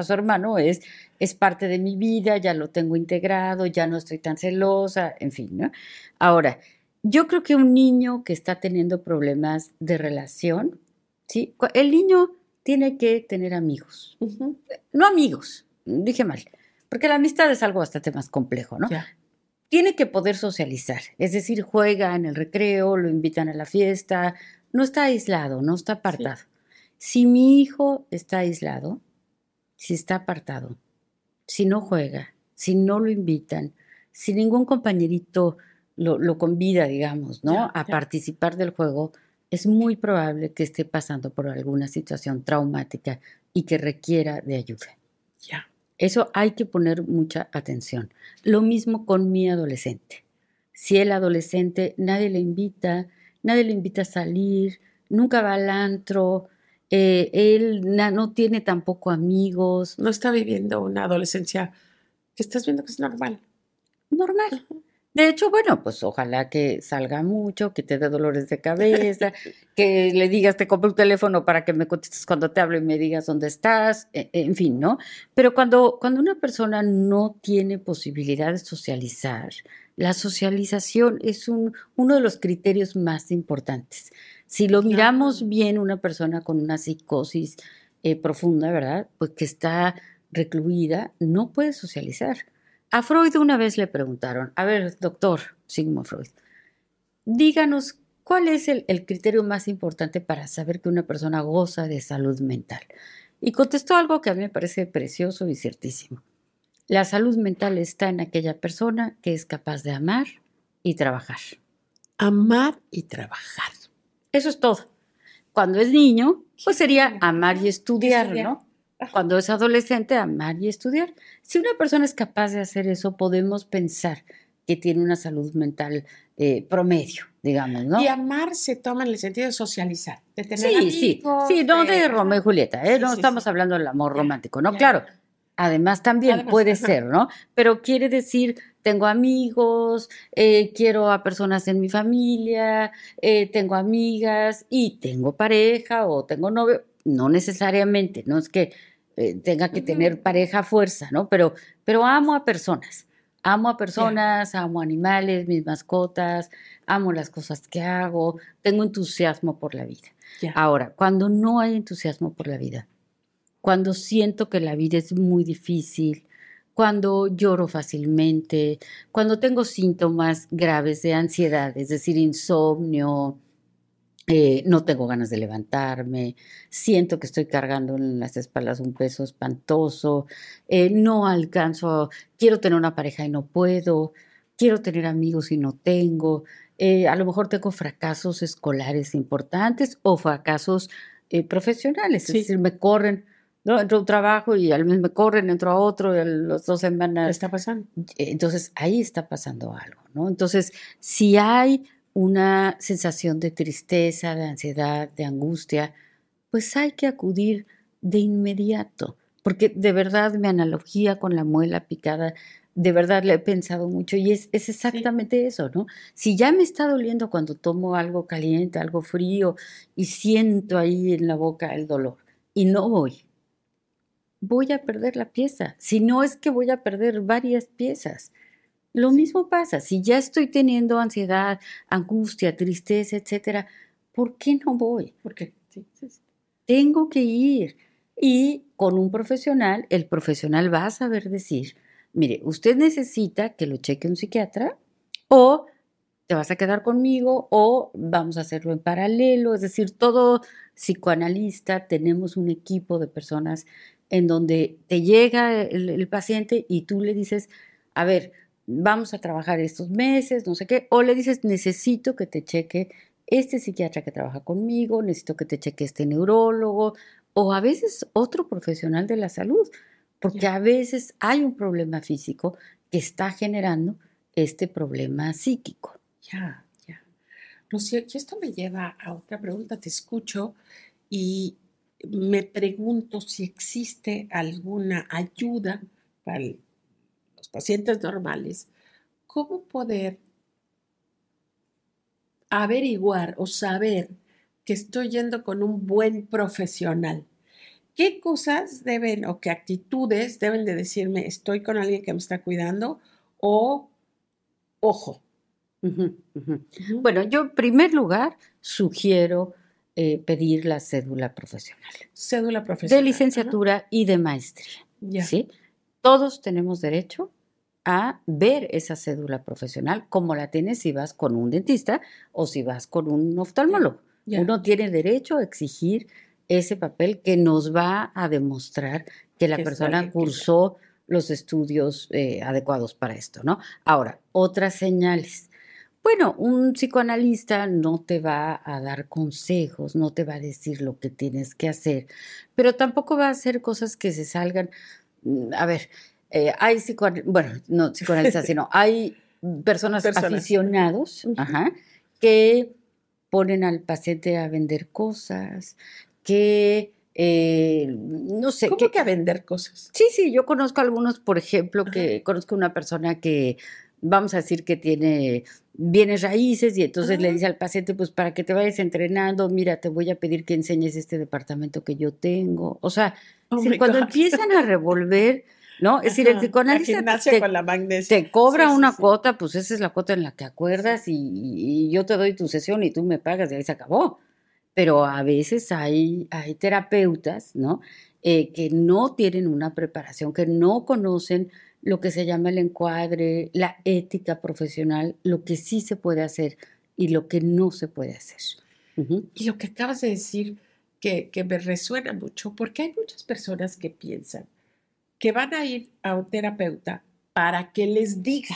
su hermano es, es parte de mi vida, ya lo tengo integrado, ya no estoy tan celosa, en fin, ¿no? Ahora, yo creo que un niño que está teniendo problemas de relación, ¿sí? El niño tiene que tener amigos. No amigos, dije mal, porque la amistad es algo bastante más complejo, ¿no? Tiene que poder socializar, es decir, juega en el recreo, lo invitan a la fiesta, no está aislado, no está apartado. Si mi hijo está aislado, si está apartado, si no juega, si no lo invitan, si ningún compañerito lo, convida, digamos, ¿no? a participar del juego, es muy probable que esté pasando por alguna situación traumática y que requiera de ayuda. Ya. Eso hay que poner mucha atención. Lo mismo con mi adolescente. Si el adolescente nadie le invita, nadie le invita a salir, nunca va al antro, eh, él no tiene tampoco amigos. No está viviendo una adolescencia que estás viendo que es normal. Normal. De hecho, bueno, pues ojalá que salga mucho, que te dé dolores de cabeza, que le digas, te compro un teléfono para que me contestes cuando te hablo y me digas dónde estás, e, en fin, ¿no? Pero cuando, cuando una persona no tiene posibilidad de socializar, la socialización es un, uno de los criterios más importantes. Si lo miramos bien, una persona con una psicosis eh, profunda, ¿verdad? Pues que está recluida, no puede socializar. A Freud una vez le preguntaron, a ver, doctor Sigmund Freud, díganos cuál es el, el criterio más importante para saber que una persona goza de salud mental. Y contestó algo que a mí me parece precioso y ciertísimo. La salud mental está en aquella persona que es capaz de amar y trabajar. Amar y trabajar. Eso es todo. Cuando es niño, pues sería amar y estudiar, ¿no? Cuando es adolescente, amar y estudiar. Si una persona es capaz de hacer eso, podemos pensar que tiene una salud mental eh, promedio, digamos, ¿no? Y amar se toma en el sentido de socializar, de tener sí, amigos. sí, sí, no de Romeo y Julieta, ¿eh? Sí, no sí, estamos sí. hablando del amor romántico, ¿no? Claro, además también Además, puede ser, ¿no? Pero quiere decir, tengo amigos, eh, quiero a personas en mi familia, eh, tengo amigas y tengo pareja o tengo novio, no necesariamente, no es que eh, tenga que tener pareja a fuerza, ¿no? Pero, pero amo a personas. Amo a personas, amo animales, mis mascotas, amo las cosas que hago, tengo entusiasmo por la vida. Ahora, cuando no hay entusiasmo por la vida, cuando siento que la vida es muy difícil, cuando lloro fácilmente, cuando tengo síntomas graves de ansiedad, es decir, insomnio, eh, no tengo ganas de levantarme, siento que estoy cargando en las espaldas un peso espantoso, eh, no alcanzo, quiero tener una pareja y no puedo, quiero tener amigos y no tengo, eh, a lo mejor tengo fracasos escolares importantes o fracasos profesionales, Sí. es decir, me corren, ¿no? entro a un trabajo y al mes me corren, entro a otro y a las dos ¿Qué semanas está pasando? Entonces ahí está pasando algo, ¿no? Entonces, si hay una sensación de tristeza, de ansiedad, de angustia, pues hay que acudir de inmediato, porque de verdad mi analogía con la muela picada, de verdad la he pensado mucho y es, es exactamente eso, ¿no? Si ya me está doliendo cuando tomo algo caliente, algo frío y siento ahí en la boca el dolor y no voy, voy a perder la pieza. Si no es que voy a perder varias piezas. Lo mismo pasa, si ya estoy teniendo ansiedad, angustia, tristeza, etcétera, ¿por qué no voy? Porque sí, sí, sí. Tengo que ir. Y con un profesional, el profesional va a saber decir, mire, usted necesita que lo cheque un psiquiatra o te vas a quedar conmigo o vamos a hacerlo en paralelo. Es decir, todo psicoanalista tenemos un equipo de personas en donde te llega el, el paciente y tú le dices, a ver, vamos a trabajar estos meses, no sé qué, o le dices, necesito que te cheque este psiquiatra que trabaja conmigo, necesito que te cheque este neurólogo, o a veces otro profesional de la salud, porque a veces hay un problema físico que está generando este problema psíquico. Ya, ya. Rocío, y esto me lleva a otra pregunta. Te escucho y me pregunto si existe alguna ayuda para los pacientes normales. ¿Cómo poder averiguar o saber que estoy yendo con un buen profesional? ¿Qué cosas deben o qué actitudes deben de decirme estoy con alguien que me está cuidando o ojo? Bueno, yo en primer lugar sugiero eh, pedir la cédula profesional, Cédula profesional. de licenciatura y de maestría. Ya. ¿sí? Todos tenemos derecho a ver esa cédula profesional como la tienes si vas con un dentista o si vas con un oftalmólogo. ya. Uno tiene derecho a exigir ese papel que nos va a demostrar que la Que persona soy- cursó los estudios eh, adecuados para esto, ¿no? Ahora, otras señales. Bueno, un psicoanalista no te va a dar consejos, no te va a decir lo que tienes que hacer, pero tampoco va a hacer cosas que se salgan. mm, A ver, eh, hay psicoanalistas, bueno, no psicoanalistas, sino hay personas, Personas. aficionados ajá, que ponen al paciente a vender cosas, que eh, no sé, ¿Cómo que, que a vender cosas? Sí, sí, yo conozco algunos, por ejemplo, Ajá. que conozco una persona que, vamos a decir que tiene bienes raíces y entonces le Ajá. dice al paciente, pues para que te vayas entrenando, mira, te voy a pedir que enseñes este departamento que yo tengo. O sea, Oh cuando God. empiezan a revolver, ¿no? Es decir, el Ajá, psicoanalista La te, con la magnesia. te cobra Sí, sí, una sí. cuota, pues esa es la cuota en la que acuerdas y, y yo te doy tu sesión y tú me pagas y ahí se acabó. Pero a veces hay, hay terapeutas, ¿no? Eh, que no tienen una preparación, que no conocen lo que se llama el encuadre, la ética profesional, lo que sí se puede hacer y lo que no se puede hacer. Ujú. Y lo que acabas de decir que, que me resuena mucho, porque hay muchas personas que piensan que van a ir a un terapeuta para que les diga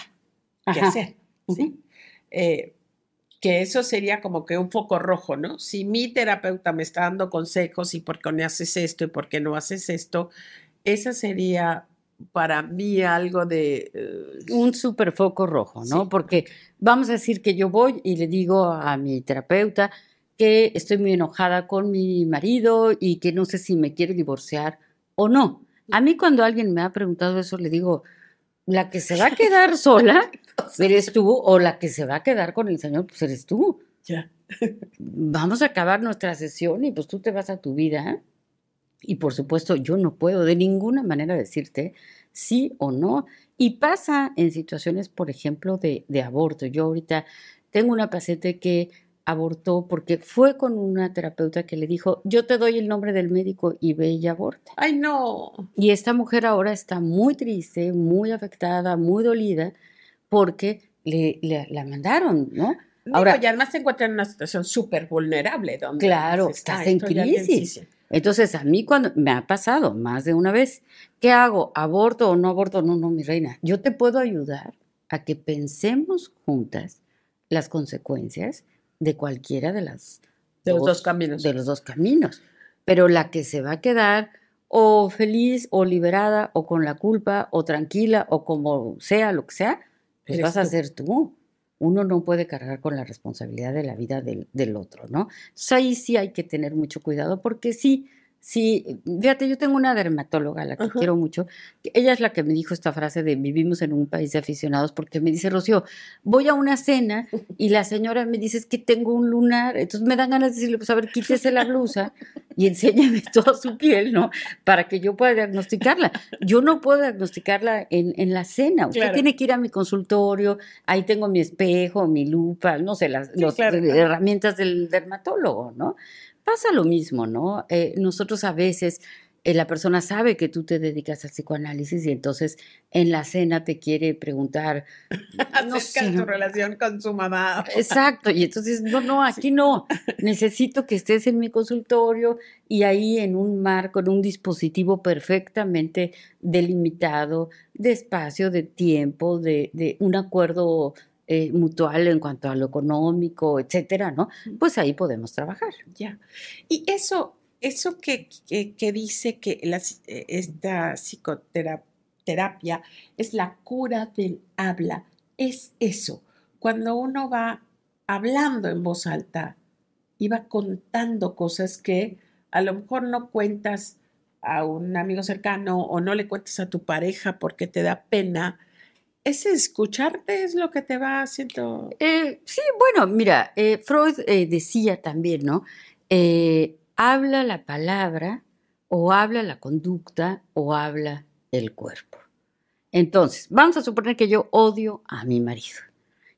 qué Ajá. hacer. ¿sí? Ujú. Eh, que eso sería como que un foco rojo, ¿no? Si mi terapeuta me está dando consejos y por qué no haces esto y por qué no haces esto, esa sería para mí algo de... eh, un super foco rojo, ¿no? Sí. Porque vamos a decir que yo voy y le digo a mi terapeuta que estoy muy enojada con mi marido y que no sé si me quiere divorciar o no. A mí cuando alguien me ha preguntado eso, le digo, la que se va a quedar sola eres tú o la que se va a quedar con el Señor, pues eres tú. ya. Vamos a acabar nuestra sesión y pues tú te vas a tu vida. Y por supuesto, yo no puedo de ninguna manera decirte sí o no. Y pasa en situaciones, por ejemplo, de, de aborto. Yo ahorita tengo una paciente que abortó porque fue con una terapeuta que le dijo, yo te doy el nombre del médico y ve y aborta. Ay, no. Y esta mujer ahora está muy triste, muy afectada, muy dolida, porque le, le- la mandaron, ¿no? Ahora, Ahora- y además se encuentra en una situación súper vulnerable. Donde Claro, dices, estás "Ah, en crisis". Entonces, a mí cuando me ha pasado más de una vez, ¿qué hago? ¿Aborto o no aborto? No, no, mi reina. Yo te puedo ayudar a que pensemos juntas las consecuencias de cualquiera de las De los dos caminos. de los dos caminos. Pero la que se va a quedar o feliz o liberada o con la culpa o tranquila o como sea, lo que sea, pues vas a ser tú. Uno no puede cargar con la responsabilidad de la vida del, del otro, ¿no? Entonces ahí sí hay que tener mucho cuidado porque sí, sí, fíjate, yo tengo una dermatóloga a la que Ajá. quiero mucho, ella es la que me dijo esta frase de vivimos en un país de aficionados porque me dice, Rocío, voy a una cena y la señora me dice es que tengo un lunar, entonces me dan ganas de decirle, pues a ver, quítese la blusa y enséñame toda su piel, ¿no? Para que yo pueda diagnosticarla. Yo no puedo diagnosticarla en, en la cena. Usted Claro. tiene que ir a mi consultorio, ahí tengo mi espejo, mi lupa, no sé, las Sí, claro. herramientas del dermatólogo, ¿no? Pasa lo mismo, ¿no? Eh, nosotros a veces eh, la persona sabe que tú te dedicas al psicoanálisis y entonces en la cena te quiere preguntar, no Acerca sé, de tu relación con su mamá. Exacto, y entonces, no, no, aquí no. Necesito que estés en mi consultorio y ahí en un marco, en un dispositivo perfectamente delimitado de espacio, de tiempo, de, de un acuerdo eh, mutual en cuanto a lo económico, etcétera, ¿no? Pues ahí podemos trabajar. Ya. Y eso, eso que, que, que dice que la eh, esta psicoterapia es la cura del habla, es eso. Cuando uno va hablando en voz alta y va contando cosas que a lo mejor no cuentas a un amigo cercano o no le cuentas a tu pareja porque te da pena, ese escucharte es lo que te va haciendo. Eh, sí, bueno, mira, eh, Freud eh, decía también, ¿no? Eh, habla la palabra o habla la conducta o habla el cuerpo. Entonces, vamos a suponer que yo odio a mi marido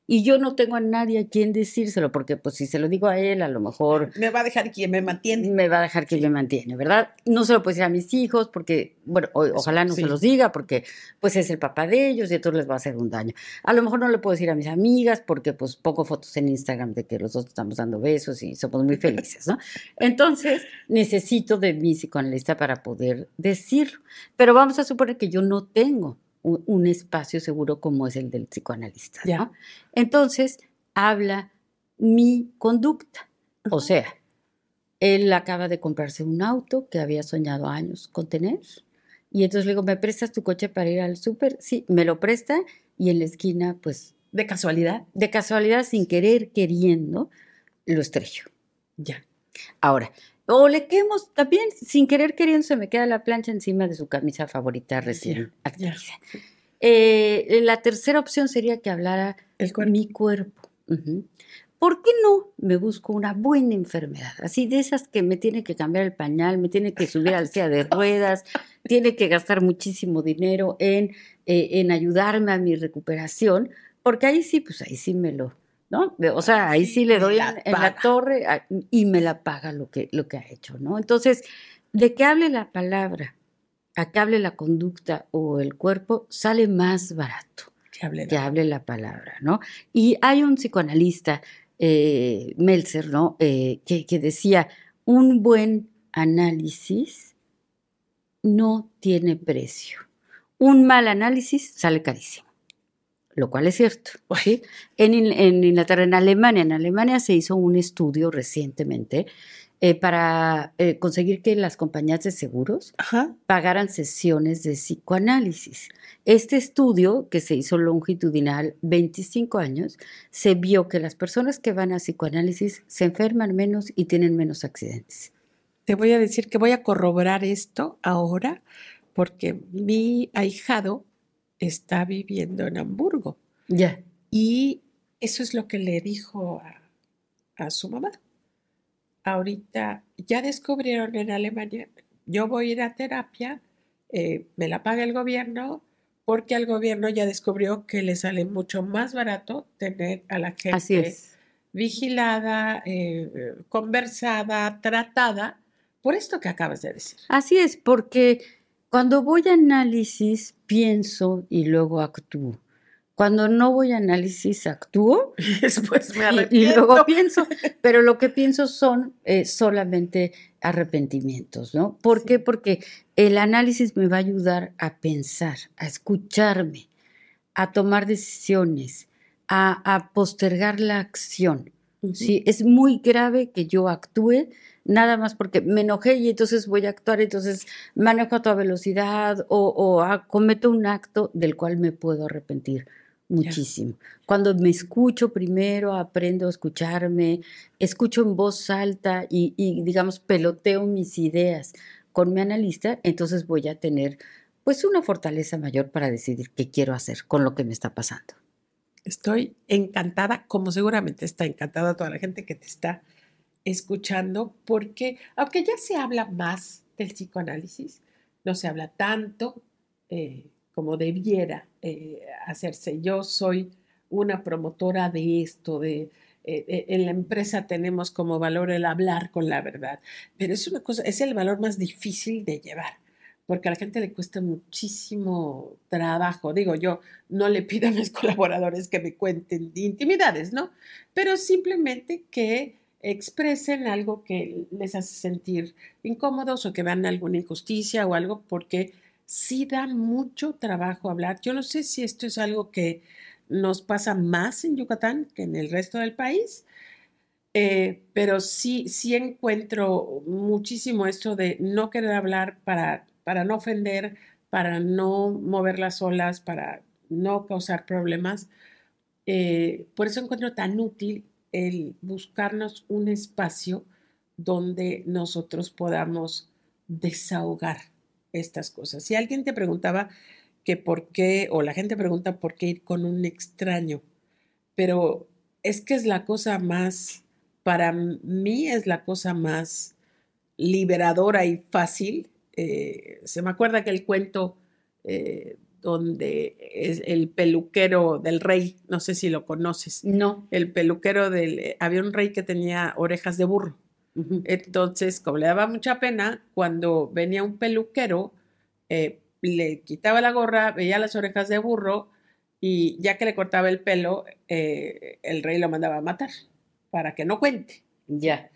y yo no tengo a nadie a quien decírselo, porque pues si se lo digo a él, a lo mejor Me va a dejar quien me mantiene. me va a dejar que Sí. me mantiene, ¿verdad? No se lo puedo decir a mis hijos porque, bueno, o- ojalá no sí. se los diga porque pues es el papá de ellos y entonces les va a hacer un daño. A lo mejor no le puedo decir a mis amigas porque pues pongo fotos en Instagram de que los dos estamos dando besos y somos muy felices, ¿no? Entonces necesito de mi psicoanalista para poder decirlo. Pero vamos a suponer que yo no tengo un, un espacio seguro como es el del psicoanalista, ¿no? Entonces habla mi conducta. O sea, él acaba de comprarse un auto que había soñado años con tener. Y entonces le digo, ¿me prestas tu coche para ir al súper? Sí, me lo presta y en la esquina, pues, De casualidad. de casualidad, sin querer, queriendo, lo estrello. Ya. Ahora, o le quemo, también sin querer, queriendo, se me queda la plancha encima de su camisa favorita recién. Eh, la tercera opción sería que hablara El cuerpo. mi cuerpo. ¿Por qué no me busco una buena enfermedad? Así de esas que me tiene que cambiar el pañal, me tiene que subir al silla de ruedas, tiene que gastar muchísimo dinero en, eh, en ayudarme a mi recuperación, porque ahí sí, pues ahí sí me lo, ¿no? O sea, ahí sí le doy la en, la torre a- y me la paga lo que, lo que ha hecho, ¿no? Entonces, de que hable la palabra a que hable la conducta o el cuerpo, sale más barato Que hable que hable la palabra, ¿no? Y hay un psicoanalista, eh, Meltzer, ¿no? Eh, que, que decía, un buen análisis no tiene precio. Un mal análisis sale carísimo, lo cual es cierto. ¿sí? En, In- en Inglaterra, en Alemania, en Alemania se hizo un estudio recientemente eh, para eh, conseguir que las compañías de seguros pagaran sesiones de psicoanálisis. Este estudio, que se hizo longitudinal 25 años, se vio que las personas que van a psicoanálisis se enferman menos y tienen menos accidentes. Te voy a decir que voy a corroborar esto ahora porque mi ahijado está viviendo en Hamburgo. Ya. Y eso es lo que le dijo a su mamá ahorita ya descubrieron en Alemania, yo voy a ir a terapia, eh, me la paga el gobierno, porque el gobierno ya descubrió que le sale mucho más barato tener a la gente vigilada, eh, conversada, tratada, por esto que acabas de decir. Así es, porque cuando voy a análisis pienso y luego actúo. Cuando no voy a análisis, actúo. Después me arrepiento. Y, luego pienso, pero lo que pienso son eh, solamente arrepentimientos, ¿no? ¿Por qué? Porque el análisis me va a ayudar a pensar, a escucharme, a tomar decisiones, a, postergar la acción. ¿sí? Es muy grave que yo actúe nada más porque me enojé y entonces voy a actuar, entonces manejo a toda velocidad o, o cometo un acto del cual me puedo arrepentir muchísimo. Cuando me escucho primero, aprendo a escucharme, escucho en voz alta y, digamos, peloteo mis ideas con mi analista, entonces voy a tener pues una fortaleza mayor para decidir qué quiero hacer con lo que me está pasando. Estoy encantada, como seguramente está encantada toda la gente que te está escuchando, porque aunque ya se habla más del psicoanálisis, no se habla tanto, eh, como debiera eh, hacerse. Yo soy una promotora de esto, de, eh, en la empresa tenemos como valor el hablar con la verdad, pero es una cosa, es el valor más difícil de llevar, porque a la gente le cuesta muchísimo trabajo. Digo, yo no le pido a mis colaboradores que me cuenten intimidades, ¿no? Pero simplemente que expresen algo que les hace sentir incómodos o que vean alguna injusticia o algo, porque sí da mucho trabajo hablar. Yo no sé si esto es algo que nos pasa más en Yucatán que en el resto del país, eh, pero sí, sí encuentro muchísimo esto de no querer hablar para, para no ofender, para no mover las olas, para no causar problemas. Eh, por eso encuentro tan útil el buscarnos un espacio donde nosotros podamos desahogar estas cosas. Si alguien te preguntaba que por qué, o la gente pregunta por qué ir con un extraño, pero es que es la cosa más, para mí es la cosa más liberadora y fácil. Eh, se me acuerda que el cuento eh, donde es el peluquero del rey, no sé si lo conoces. No. El peluquero del, había un rey que tenía orejas de burro entonces, como le daba mucha pena, cuando venía un peluquero, eh, le quitaba la gorra, veía las orejas de burro y ya que le cortaba el pelo, eh, el rey lo mandaba a matar para que no cuente. Ya.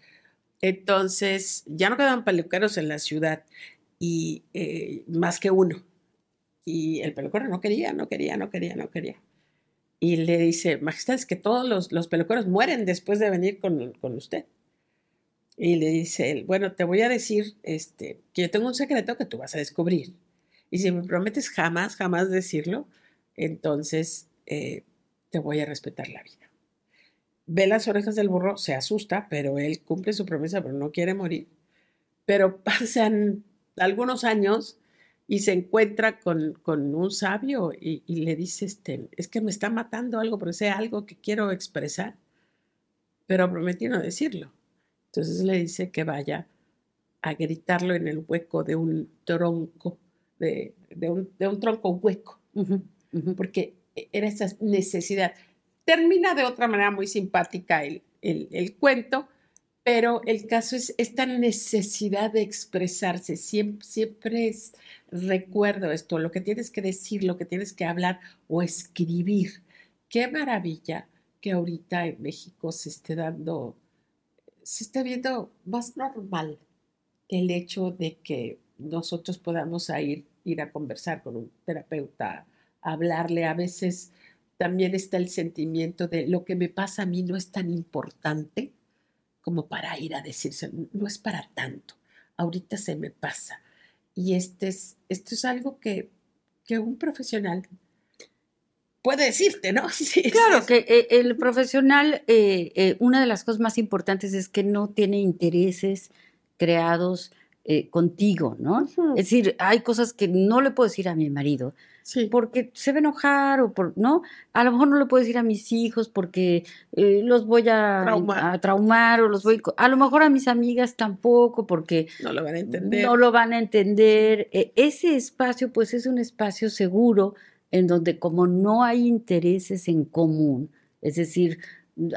Entonces, ya no quedaban peluqueros en la ciudad y eh, más que uno. Y el peluquero no quería, no quería, no quería, no quería. Y le dice, Majestad, es que todos los, los peluqueros mueren después de venir con, con usted. Y le dice él, bueno, te voy a decir este, que yo tengo un secreto que tú vas a descubrir. Y si me prometes jamás, jamás decirlo, entonces eh, te voy a respetar la vida. Ve las orejas del burro, se asusta, pero él cumple su promesa, pero no quiere morir. Pero pasan algunos años y se encuentra con, con un sabio y, y, le dice, este, es que me está matando algo, pero sea algo que quiero expresar, pero prometí no decirlo. Entonces le dice que vaya a gritarlo en el hueco de un tronco, de, un, tronco hueco, porque era esa necesidad. Termina de otra manera muy simpática el, cuento, pero el caso es esta necesidad de expresarse. Siempre, es, recuerdo esto, lo que tienes que decir, lo que tienes que hablar o escribir. Qué maravilla que ahorita en México se esté dando se está viendo más normal el hecho de que nosotros podamos ir, ir a conversar con un terapeuta, hablarle. A veces también está el sentimiento de lo que me pasa a mí no es tan importante como para ir a decirse, no es para tanto, ahorita se me pasa. Y este es, esto es algo que, que un profesional puede decirte, ¿no? Sí, claro, que eh, el profesional, eh, eh, una de las cosas más importantes es que no tiene intereses creados contigo, ¿no? Es decir, hay cosas que no le puedo decir a mi marido. Porque se va a enojar o por, ¿no? A lo mejor no le puedo decir a mis hijos porque los voy a a traumar. o los voy, a lo mejor a mis amigas tampoco porque no lo van a entender. No lo van a entender. ese espacio pues es un espacio seguro en donde como no hay intereses en común, es decir,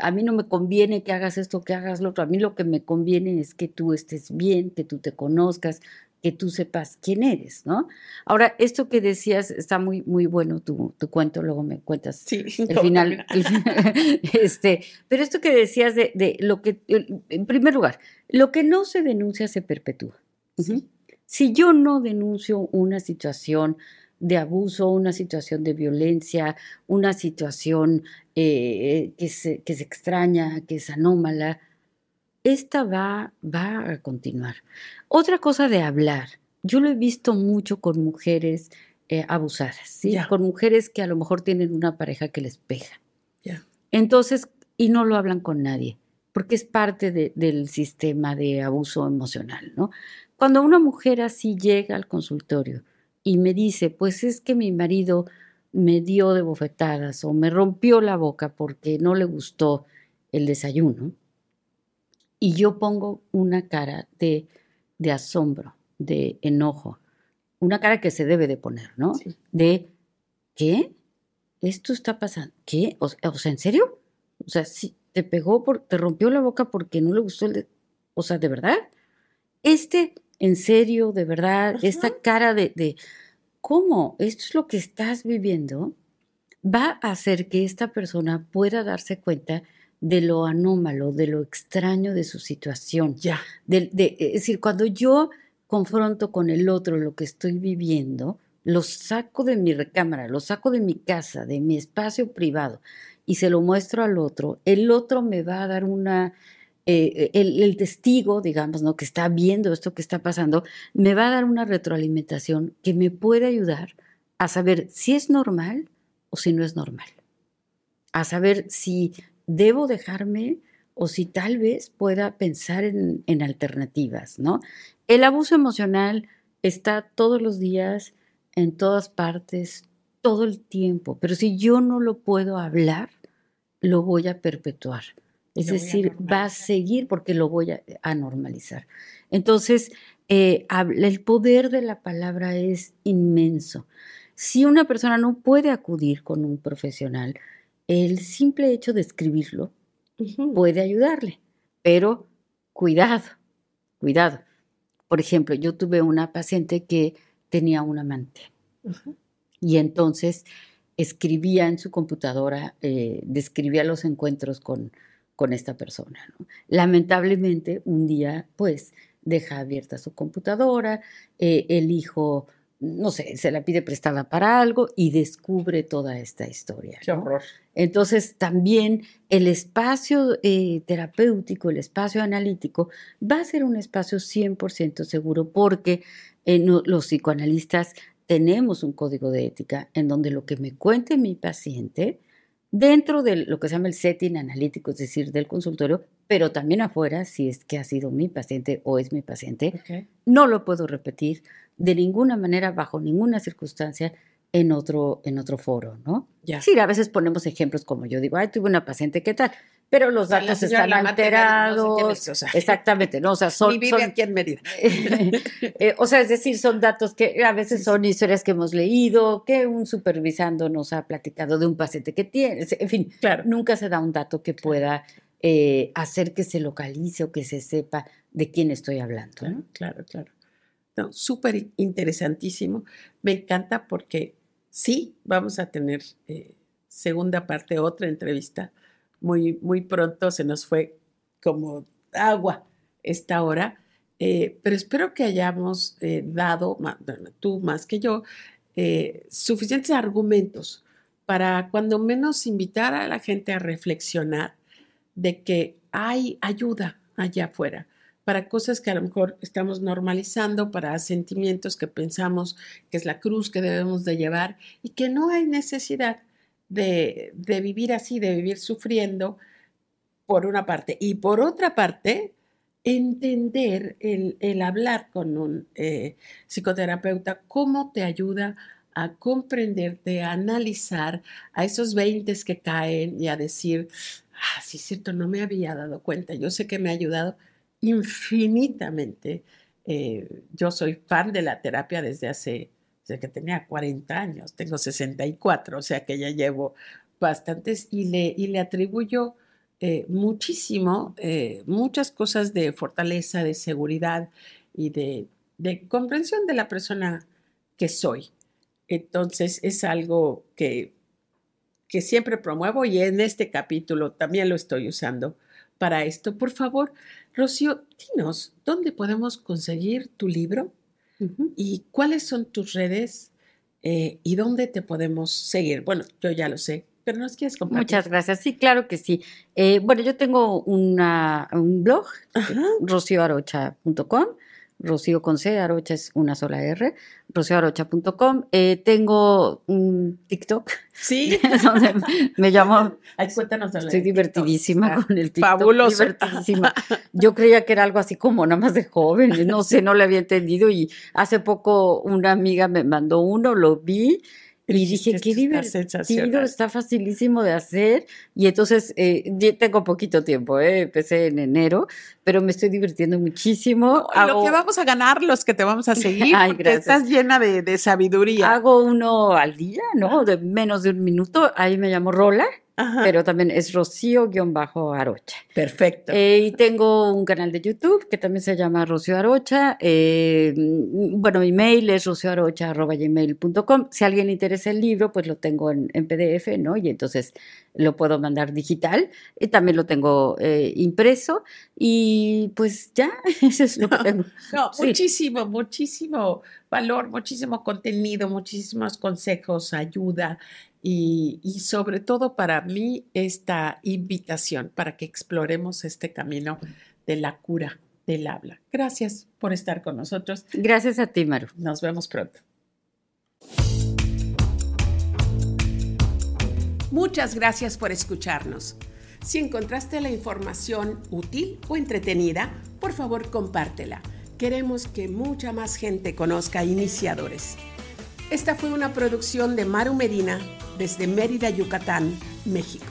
a mí no me conviene que hagas esto, que hagas lo otro, a mí lo que me conviene es que tú estés bien, que tú te conozcas, que tú sepas quién eres, ¿no? Ahora, esto que decías está muy, muy bueno tu, tu cuento, luego me cuentas sí, el, final, este, pero esto que decías de, de, lo que, en primer lugar, lo que no se denuncia se perpetúa. Si yo no denuncio una situación de abuso, una situación de violencia, una situación eh, que, se, que, se, extraña, que es anómala, esta va, va a continuar. Otra cosa de hablar, yo lo he visto mucho con mujeres eh, abusadas, ¿sí? con mujeres que a lo mejor tienen una pareja que les pega. Entonces, y no lo hablan con nadie, porque es parte del sistema de abuso emocional, ¿no? Cuando una mujer así llega al consultorio, y me dice, pues es que mi marido me dio de bofetadas o me rompió la boca porque no le gustó el desayuno. Y yo pongo una cara de, de asombro, de enojo, una cara que se debe de poner, ¿no? De, ¿qué? ¿Esto está pasando? ¿Qué? O, sea, ¿en serio? O sea, sí, te pegó, por, te rompió la boca porque no le gustó el... De, o sea, ¿de verdad? Este en serio, de verdad, esta cara de, cómo esto es lo que estás viviendo, va a hacer que esta persona pueda darse cuenta de lo anómalo, de lo extraño de su situación. Ya. De, es decir, cuando yo confronto con el otro lo que estoy viviendo, lo saco de mi recámara, lo saco de mi casa, de mi espacio privado y se lo muestro al otro, el otro me va a dar una eh, el, testigo, digamos, ¿no? que está viendo esto que está pasando, me va a dar una retroalimentación que me puede ayudar a saber si es normal o si no es normal. A saber si debo dejarme o si tal vez pueda pensar en, en alternativas, ¿no? El abuso emocional está todos los días, en todas partes, todo el tiempo, pero si yo no lo puedo hablar, lo voy a perpetuar. Es decir, va a seguir porque lo voy a, normalizar. Entonces, eh, el poder de la palabra es inmenso. Si una persona no puede acudir con un profesional, el simple hecho de escribirlo puede ayudarle, pero cuidado, cuidado. Por ejemplo, yo tuve una paciente que tenía un amante y entonces escribía en su computadora, eh, describía los encuentros con, con esta persona. Lamentablemente, un día, pues, deja abierta su computadora, eh, el hijo, no sé, se la pide prestada para algo y descubre toda esta historia. Qué horror. Entonces, también el espacio eh, terapéutico, el espacio analítico, va a ser un espacio 100% seguro porque eh, los psicoanalistas tenemos un código de ética en donde lo que me cuente mi paciente, dentro de lo que se llama el setting analítico, es decir, del consultorio, pero también afuera, si es que ha sido mi paciente o es mi paciente, no lo puedo repetir de ninguna manera, bajo ninguna circunstancia, en otro, en otro foro, ¿no? Ya. Sí, a veces ponemos ejemplos como yo digo, ay, tuve una paciente, ¿qué tal? Pero los datos están alterados. exactamente, ¿no? O sea, son. vive aquí en Mérida. Eh, o sea, es decir, son datos que a veces son historias que hemos leído, que un supervisando nos ha platicado de un paciente que tiene. En fin, claro. nunca se da un dato que pueda eh, hacer que se localice o que se sepa de quién estoy hablando. Claro, claro, claro. No, súper interesantísimo. Me encanta porque sí, vamos a tener eh, segunda parte, otra entrevista. Muy, muy pronto se nos fue como agua esta hora, eh, pero espero que hayamos eh, dado, tú más que yo, suficientes argumentos para cuando menos invitar a la gente a reflexionar de que hay ayuda, allá afuera, para cosas que a lo mejor estamos normalizando, para sentimientos que pensamos que es la cruz que debemos de llevar y que no hay necesidad de, vivir así, de vivir sufriendo, por una parte. Y por otra parte, entender el, hablar con un eh, psicoterapeuta, cómo te ayuda a comprenderte, a analizar a esos 20 que caen y a decir, ah, sí, es cierto, no me había dado cuenta. Yo sé que me ha ayudado infinitamente. Eh, yo soy fan de la terapia desde hace, desde que tenía 40 años, tengo 64, o sea que ya llevo bastantes y le, y le atribuyo eh, muchísimo, eh, muchas cosas de fortaleza, de seguridad y de, de comprensión de la persona que soy. Entonces es algo que, que siempre promuevo y en este capítulo también lo estoy usando para esto. Por favor, Rocío, dinos, ¿dónde podemos conseguir tu libro? ¿Y cuáles son tus redes? Eh, ¿Y dónde te podemos seguir? Bueno, yo ya lo sé, pero nos quieres compartir. Muchas gracias. Sí, claro que sí. Eh, bueno, yo tengo una, un blog, rocioarocha.com Rocío con C, Arocha es una sola R, rocioarocha.com. Eh, tengo un TikTok. Sí. donde me llamo. Ay, cuéntanos Estoy divertidísima con el TikTok. Fabuloso. Divertidísima. Yo creía que era algo así como nada más de jóvenes, no sé, no le había entendido. Y hace poco una amiga me mandó uno, lo vi y dije, qué divertido, está facilísimo de hacer. Y entonces, eh, tengo poquito tiempo, eh, empecé en enero, pero me estoy divirtiendo muchísimo. Lo que vamos a ganar, los que te vamos a seguir, porque estás llena de, de, sabiduría. Hago uno al día, ¿no? De menos de un minuto. Ahí me llamo Rola pero también es Rocío-Arocha. Perfecto. Eh, y tengo un canal de YouTube que también se llama Rocío Arocha. Eh, bueno, mi mail es rocioarocha.gmail.com. Si a alguien le interesa el libro, pues lo tengo en, PDF, ¿no? Y entonces lo puedo mandar digital. Y también lo tengo eh, impreso. Y pues ya, eso es lo que tengo. No, muchísimo, muchísimo valor, muchísimo contenido, muchísimos consejos, ayuda y, sobre todo para mí esta invitación para que exploremos este camino de la cura del habla. Gracias por estar con nosotros. Gracias a ti, Maru. Nos vemos pronto. Muchas gracias por escucharnos. Si encontraste la información útil o entretenida, por favor compártela. Queremos que mucha más gente conozca iniciadores. Esta fue una producción de Maru Medina desde Mérida, Yucatán, México.